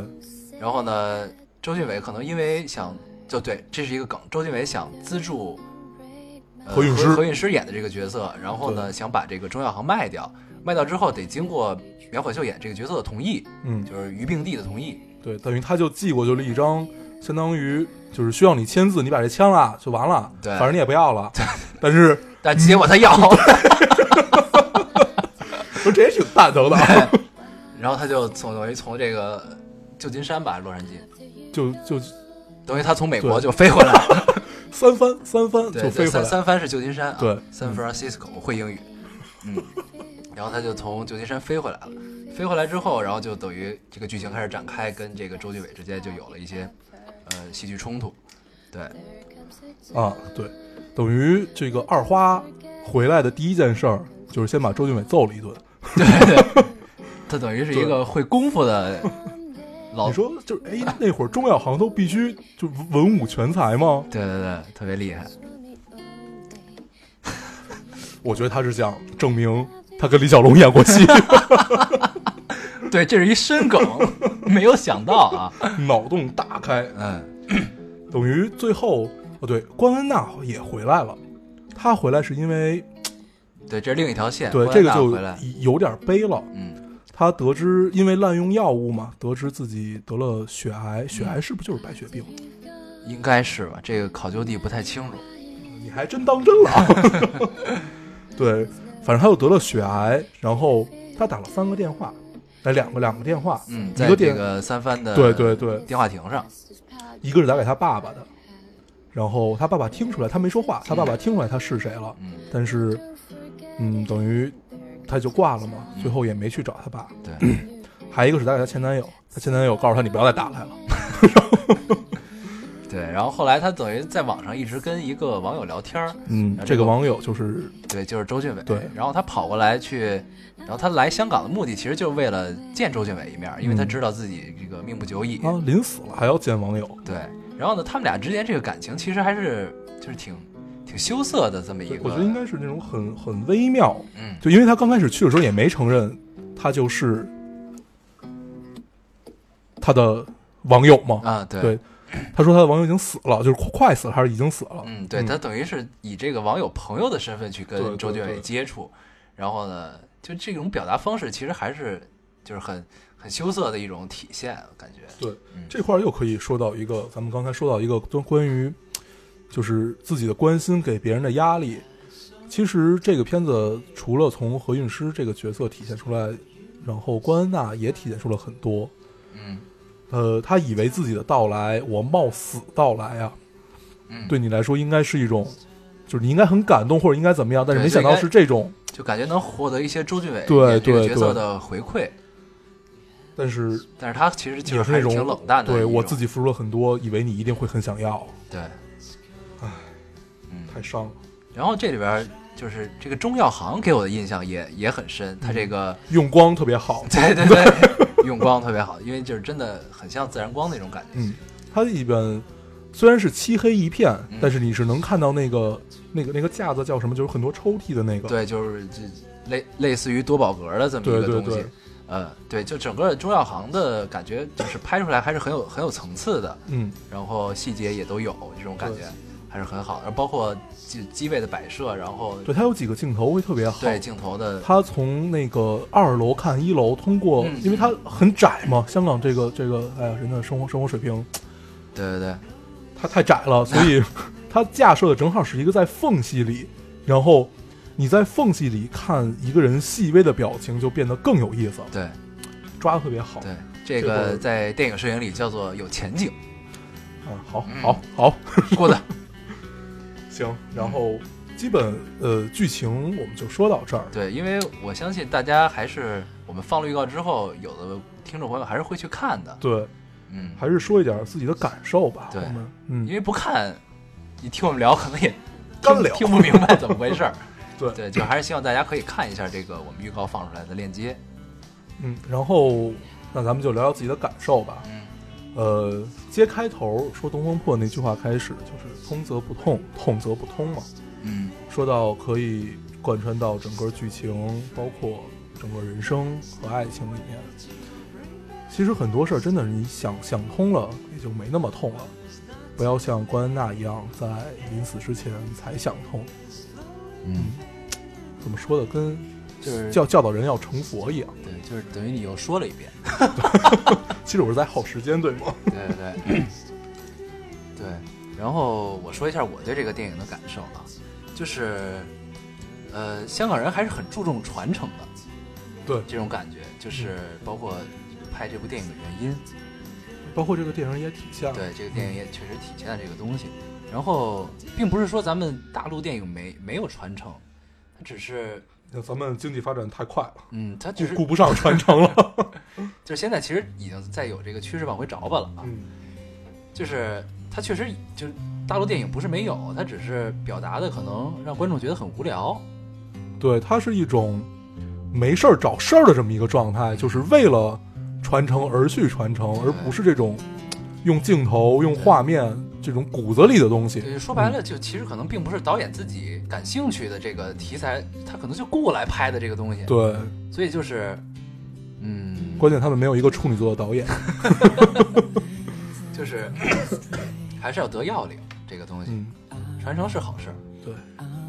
[SPEAKER 1] 然后呢，周俊伟可能因为想就对，这是一个梗，周俊伟想资助。呃
[SPEAKER 2] 何韵诗
[SPEAKER 1] 何韵诗演的这个角色，然后呢，想把这个中药行卖掉，卖掉之后得经过苗可秀演这个角色的同意，
[SPEAKER 2] 嗯，
[SPEAKER 1] 就是于并蒂的同意。
[SPEAKER 2] 对，等于他就寄过去了一张，相当于就是需要你签字，你把这签了就完了，
[SPEAKER 1] 对
[SPEAKER 2] 反正你也不要了。但是
[SPEAKER 1] 但结果他要，<laughs>
[SPEAKER 2] 我这也挺蛋疼的啊，<laughs>
[SPEAKER 1] 然后他就从等于从这个旧金山吧，洛杉矶，
[SPEAKER 2] 就就
[SPEAKER 1] 等于他从美国就飞回来了。<laughs>
[SPEAKER 2] 三番三番
[SPEAKER 1] 对，
[SPEAKER 2] 就飞回来。
[SPEAKER 1] 三三番是旧金山啊，
[SPEAKER 2] 对嗯
[SPEAKER 1] ，San Francisco 我会英语，嗯，然后他就从旧金山飞回来了，飞回来之后，然后就等于这个剧情开始展开，跟这个周俊伟之间就有了一些呃戏剧冲突，对，
[SPEAKER 2] 啊，对，等于这个二花回来的第一件事儿就是先把周俊伟揍了一顿。
[SPEAKER 1] 他等于是一个会功夫的老
[SPEAKER 2] 你，说就是哎，那会儿中药行都必须就文武全才吗？
[SPEAKER 1] 对对对，特别厉害，<laughs>
[SPEAKER 2] 我觉得他是想证明他跟李小龙演过戏 <laughs> <laughs>
[SPEAKER 1] 对，这是一深梗，没有想到啊，
[SPEAKER 2] 脑洞大开。
[SPEAKER 1] 嗯，<clears throat>
[SPEAKER 2] 等于最后哦，对，关恩娜也回来了。她回来是因为
[SPEAKER 1] 对，这是另一条线，
[SPEAKER 2] 对这个就有点悲了。
[SPEAKER 1] 嗯，
[SPEAKER 2] 她得知因为滥用药物嘛，得知自己得了血癌，血癌是不是就是白血病？
[SPEAKER 1] 应该是吧，这个考究地不太清楚，
[SPEAKER 2] 你还真当真了。啊。<laughs> 对，反正他又得了血癌，然后他打了三个电话，哎，两个两个电话，
[SPEAKER 1] 嗯，
[SPEAKER 2] 一个电
[SPEAKER 1] 在这个三番的
[SPEAKER 2] 对对对，
[SPEAKER 1] 电话亭上，
[SPEAKER 2] 一个是打给他爸爸的，然后他爸爸听出来，他没说话，他爸爸听出来他是谁了，
[SPEAKER 1] 嗯，
[SPEAKER 2] 但是，嗯，等于他就挂了嘛，最后也没去找他爸。
[SPEAKER 1] 对。<clears throat>
[SPEAKER 2] 还一个是打给她前男友，他前男友告诉他你不要再打来了。<laughs>
[SPEAKER 1] 对，然后后来他等于在网上一直跟一个网友聊天儿，
[SPEAKER 2] 嗯，
[SPEAKER 1] 这个
[SPEAKER 2] 网友就是
[SPEAKER 1] 对，就是周俊伟。
[SPEAKER 2] 对
[SPEAKER 1] 然后他跑过来去，然后他来香港的目的其实就是为了见周俊伟一面，因为他
[SPEAKER 2] 嗯
[SPEAKER 1] 知道自己这个命不久矣。
[SPEAKER 2] 啊，临死了还要见网友。
[SPEAKER 1] 对，然后呢，他们俩之间这个感情其实还是就是挺挺羞涩的这么一个。
[SPEAKER 2] 我觉得应该是那种很很微妙，
[SPEAKER 1] 嗯，
[SPEAKER 2] 就因为他刚开始去的时候也没承认他就是他的网友嘛。
[SPEAKER 1] 啊，对。
[SPEAKER 2] 对，他说他的网友已经死了，就是快快死了还是已经死了？
[SPEAKER 1] 嗯，对他等于是以这个网友朋友的身份去跟周俊伟
[SPEAKER 2] 对
[SPEAKER 1] 接触，然后呢，就这种表达方式其实还是就是很很羞涩的一种体现，感觉。
[SPEAKER 2] 对
[SPEAKER 1] 嗯，
[SPEAKER 2] 这块儿又可以说到一个，咱们刚才说到一个关关于就是自己的关心给别人的压力。其实这个片子除了从何韵诗这个角色体现出来，然后关恩娜也体现出了很多。
[SPEAKER 1] 嗯。
[SPEAKER 2] 呃，他以为自己的到来，我冒死到来啊，
[SPEAKER 1] 嗯，
[SPEAKER 2] 对你来说应该是一种，就是你应该很感动或者应该怎么样，但是没想到是这种，
[SPEAKER 1] 就感觉能获得一些周俊伟
[SPEAKER 2] 对
[SPEAKER 1] 角色的回馈，
[SPEAKER 2] 但是
[SPEAKER 1] 但是他其实就
[SPEAKER 2] 也是那种
[SPEAKER 1] 挺冷淡的。
[SPEAKER 2] 对我自己付出了很多，以为你一定会很想要，
[SPEAKER 1] 对，
[SPEAKER 2] 太伤了。
[SPEAKER 1] 然后这里边就是这个中药行给我的印象也也很深，它这个
[SPEAKER 2] 用光特别好，
[SPEAKER 1] 对 <laughs> 对对，<laughs> 用光特别好，因为就是真的很像自然光那种感觉。
[SPEAKER 2] 嗯，它里边虽然是漆黑一片，
[SPEAKER 1] 嗯
[SPEAKER 2] 但是你是能看到那个那个那个架子叫什么，就是很多抽屉的那个。
[SPEAKER 1] 对，就是这类类似于多宝格的这么一个东西。
[SPEAKER 2] 对对，
[SPEAKER 1] 呃，对，就整个中药行的感觉，就是拍出来还是很有很有层次的，
[SPEAKER 2] 嗯，
[SPEAKER 1] 然后细节也都有这种感觉，还是很好。的包括机机位的摆设，然后
[SPEAKER 2] 对，它有几个镜头会特别好。
[SPEAKER 1] 对镜头的，
[SPEAKER 2] 它从那个二楼看一楼，通过，
[SPEAKER 1] 嗯
[SPEAKER 2] 因为它很窄嘛，香港这个这个，哎呀，人的生活生活水平
[SPEAKER 1] 对对对，
[SPEAKER 2] 它太窄了，所以 <laughs> 它架设的正好是一个在缝隙里，然后你在缝隙里看一个人细微的表情，就变得更有意思了，
[SPEAKER 1] 对
[SPEAKER 2] 抓的特别好。
[SPEAKER 1] 对，这个在电影摄影里叫做有前景，
[SPEAKER 2] 啊，好，
[SPEAKER 1] 嗯
[SPEAKER 2] 好，好，
[SPEAKER 1] 过的。
[SPEAKER 2] 行，然后基本呃剧情我们就说到这儿。
[SPEAKER 1] 对，因为我相信大家还是我们放了预告之后，有的听众朋友还是会去看的。
[SPEAKER 2] 对，
[SPEAKER 1] 嗯，
[SPEAKER 2] 还是说一点自己的感受吧。
[SPEAKER 1] 对
[SPEAKER 2] 嗯
[SPEAKER 1] 因，为不看，你听我们聊可能也 <laughs>
[SPEAKER 2] 干聊
[SPEAKER 1] 听不明白怎么回事儿。<laughs>
[SPEAKER 2] 对
[SPEAKER 1] 对，就还是希望大家可以看一下这个我们预告放出来的链接。
[SPEAKER 2] 嗯，然后那咱们就聊聊自己的感受吧。
[SPEAKER 1] 嗯
[SPEAKER 2] 呃，揭开头说《东风破》那句话开始就是“通则不痛，痛则不通”嘛。
[SPEAKER 1] 嗯
[SPEAKER 2] 说到可以贯穿到整个剧情，包括整个人生和爱情里面。其实很多事儿真的是你想想通了，也就没那么痛了。不要像关安娜一样，在临死之前才想通。
[SPEAKER 1] 嗯，
[SPEAKER 2] 怎么说的，跟
[SPEAKER 1] 就是
[SPEAKER 2] 教教导人要成佛一样。
[SPEAKER 1] 对，就是等于你又说了一遍。<laughs>
[SPEAKER 2] 其实我是在耗时间，对吗？
[SPEAKER 1] 对对对，对。然后我说一下我对这个电影的感受啊，就是，呃，香港人还是很注重传承的
[SPEAKER 2] 对，
[SPEAKER 1] 这种感觉，就是包括拍这部电影的原因。
[SPEAKER 2] 包括这个电影也体现了。
[SPEAKER 1] 对，这个电影也确实体现了这个东西。然后，并不是说咱们大陆电影没没有传承，它只是，
[SPEAKER 2] 那咱们经济发展太快了，
[SPEAKER 1] 嗯，它就是
[SPEAKER 2] 顾不上传承了。<laughs>
[SPEAKER 1] 就是现在其实已经在有这个趋势往回找吧了啊。
[SPEAKER 2] 嗯，
[SPEAKER 1] 就是它确实就是大陆电影不是没有，它只是表达的可能让观众觉得很无聊。
[SPEAKER 2] 对，它是一种没事儿找事儿的这么一个状态，就是为了传承而去传承，而不是这种用镜头、用画面这种骨子里的东西。
[SPEAKER 1] 对，说白了，就其实可能并不是导演自己感兴趣的这个题材，他可能就雇来拍的这个东西。，
[SPEAKER 2] 对，
[SPEAKER 1] 所以就是，嗯，
[SPEAKER 2] 关键他们没有一个处女座的导演。<laughs>
[SPEAKER 1] 就是还是要得要领这个东西，
[SPEAKER 2] 嗯，
[SPEAKER 1] 传承是好事儿。
[SPEAKER 2] 对，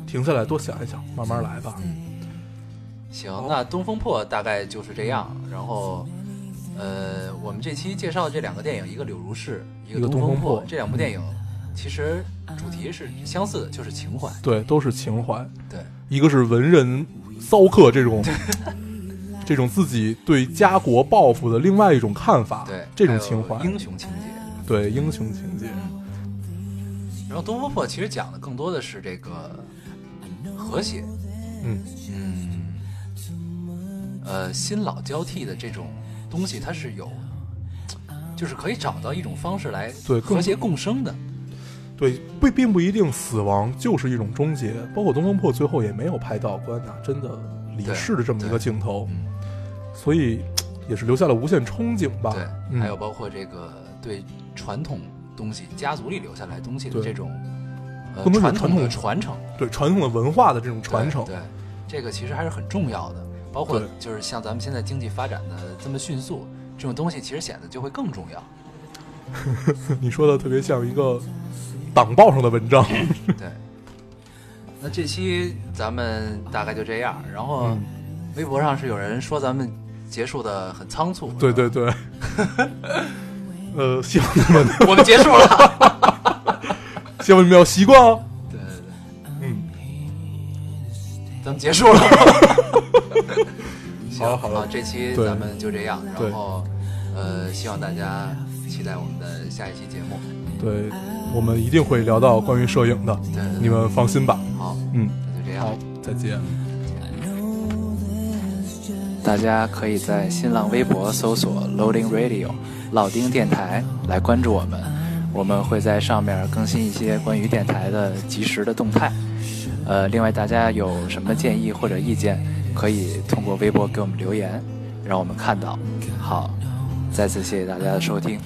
[SPEAKER 2] 停下来多想一想，慢慢来吧。
[SPEAKER 1] 嗯行，那《东风破》大概就是这样。然后，呃，我们这期介绍的这两个电影，一个《柳如是》，一个《东风破
[SPEAKER 2] 东风破》，
[SPEAKER 1] 这两部电影其实主题是相似的，就是情怀。
[SPEAKER 2] 对，都是情怀，
[SPEAKER 1] 对，
[SPEAKER 2] 一个是文人骚客这种。<laughs> 这种自己对家国抱负的另外一种看法，
[SPEAKER 1] 对，
[SPEAKER 2] 这种情怀，
[SPEAKER 1] 英雄情节。
[SPEAKER 2] 对英雄情节，
[SPEAKER 1] 然后《东风破》其实讲的更多的是这个和谐，
[SPEAKER 2] 嗯，
[SPEAKER 1] 嗯，呃，新老交替的这种东西，它是有，就是可以找到一种方式来
[SPEAKER 2] 对
[SPEAKER 1] 和谐共生的。
[SPEAKER 2] 对，不并不一定死亡就是一种终结，包括《东风破》最后也没有拍到关娜真的离世的这么一个镜头，
[SPEAKER 1] 嗯，
[SPEAKER 2] 所以也是留下了无限憧憬吧。
[SPEAKER 1] 对，
[SPEAKER 2] 嗯
[SPEAKER 1] 还有包括这个对传统东西、家族里留下来东西的
[SPEAKER 2] 对
[SPEAKER 1] 这种呃
[SPEAKER 2] 不能
[SPEAKER 1] 传统的
[SPEAKER 2] 传
[SPEAKER 1] 传承、
[SPEAKER 2] 对传统的文化的这种传承，
[SPEAKER 1] 对，对这个其实还是很重要的。包括就是像咱们现在经济发展的这么迅速，这种东西其实显得就会更重要。<laughs>
[SPEAKER 2] 你说的特别像一个党报上的文章。
[SPEAKER 1] 对，那这期咱们大概就这样。然后
[SPEAKER 2] 嗯
[SPEAKER 1] 微博上是有人说咱们结束的很仓促，
[SPEAKER 2] 对对对，<laughs> 呃，希望你们
[SPEAKER 1] 我们结束了。<laughs>
[SPEAKER 2] 希望你们要习惯哦。
[SPEAKER 1] 咱们结束了。行，
[SPEAKER 2] 好了好了
[SPEAKER 1] 这期咱们就这样。然后呃，希望大家期待我们的下一期节目。
[SPEAKER 2] 对，我们一定会聊到关于摄影的，
[SPEAKER 1] 对对对
[SPEAKER 2] 你们放心吧。
[SPEAKER 1] 好，
[SPEAKER 2] 嗯，
[SPEAKER 1] 那就这样。
[SPEAKER 2] 好，再见。
[SPEAKER 1] 大家可以在新浪微博搜索 Loading Radio 老丁电台来关注我们，我们会在上面更新一些关于电台的及时的动态。呃，另外大家有什么建议或者意见，可以通过微博给我们留言，让我们看到。好，再次谢谢大家的收听。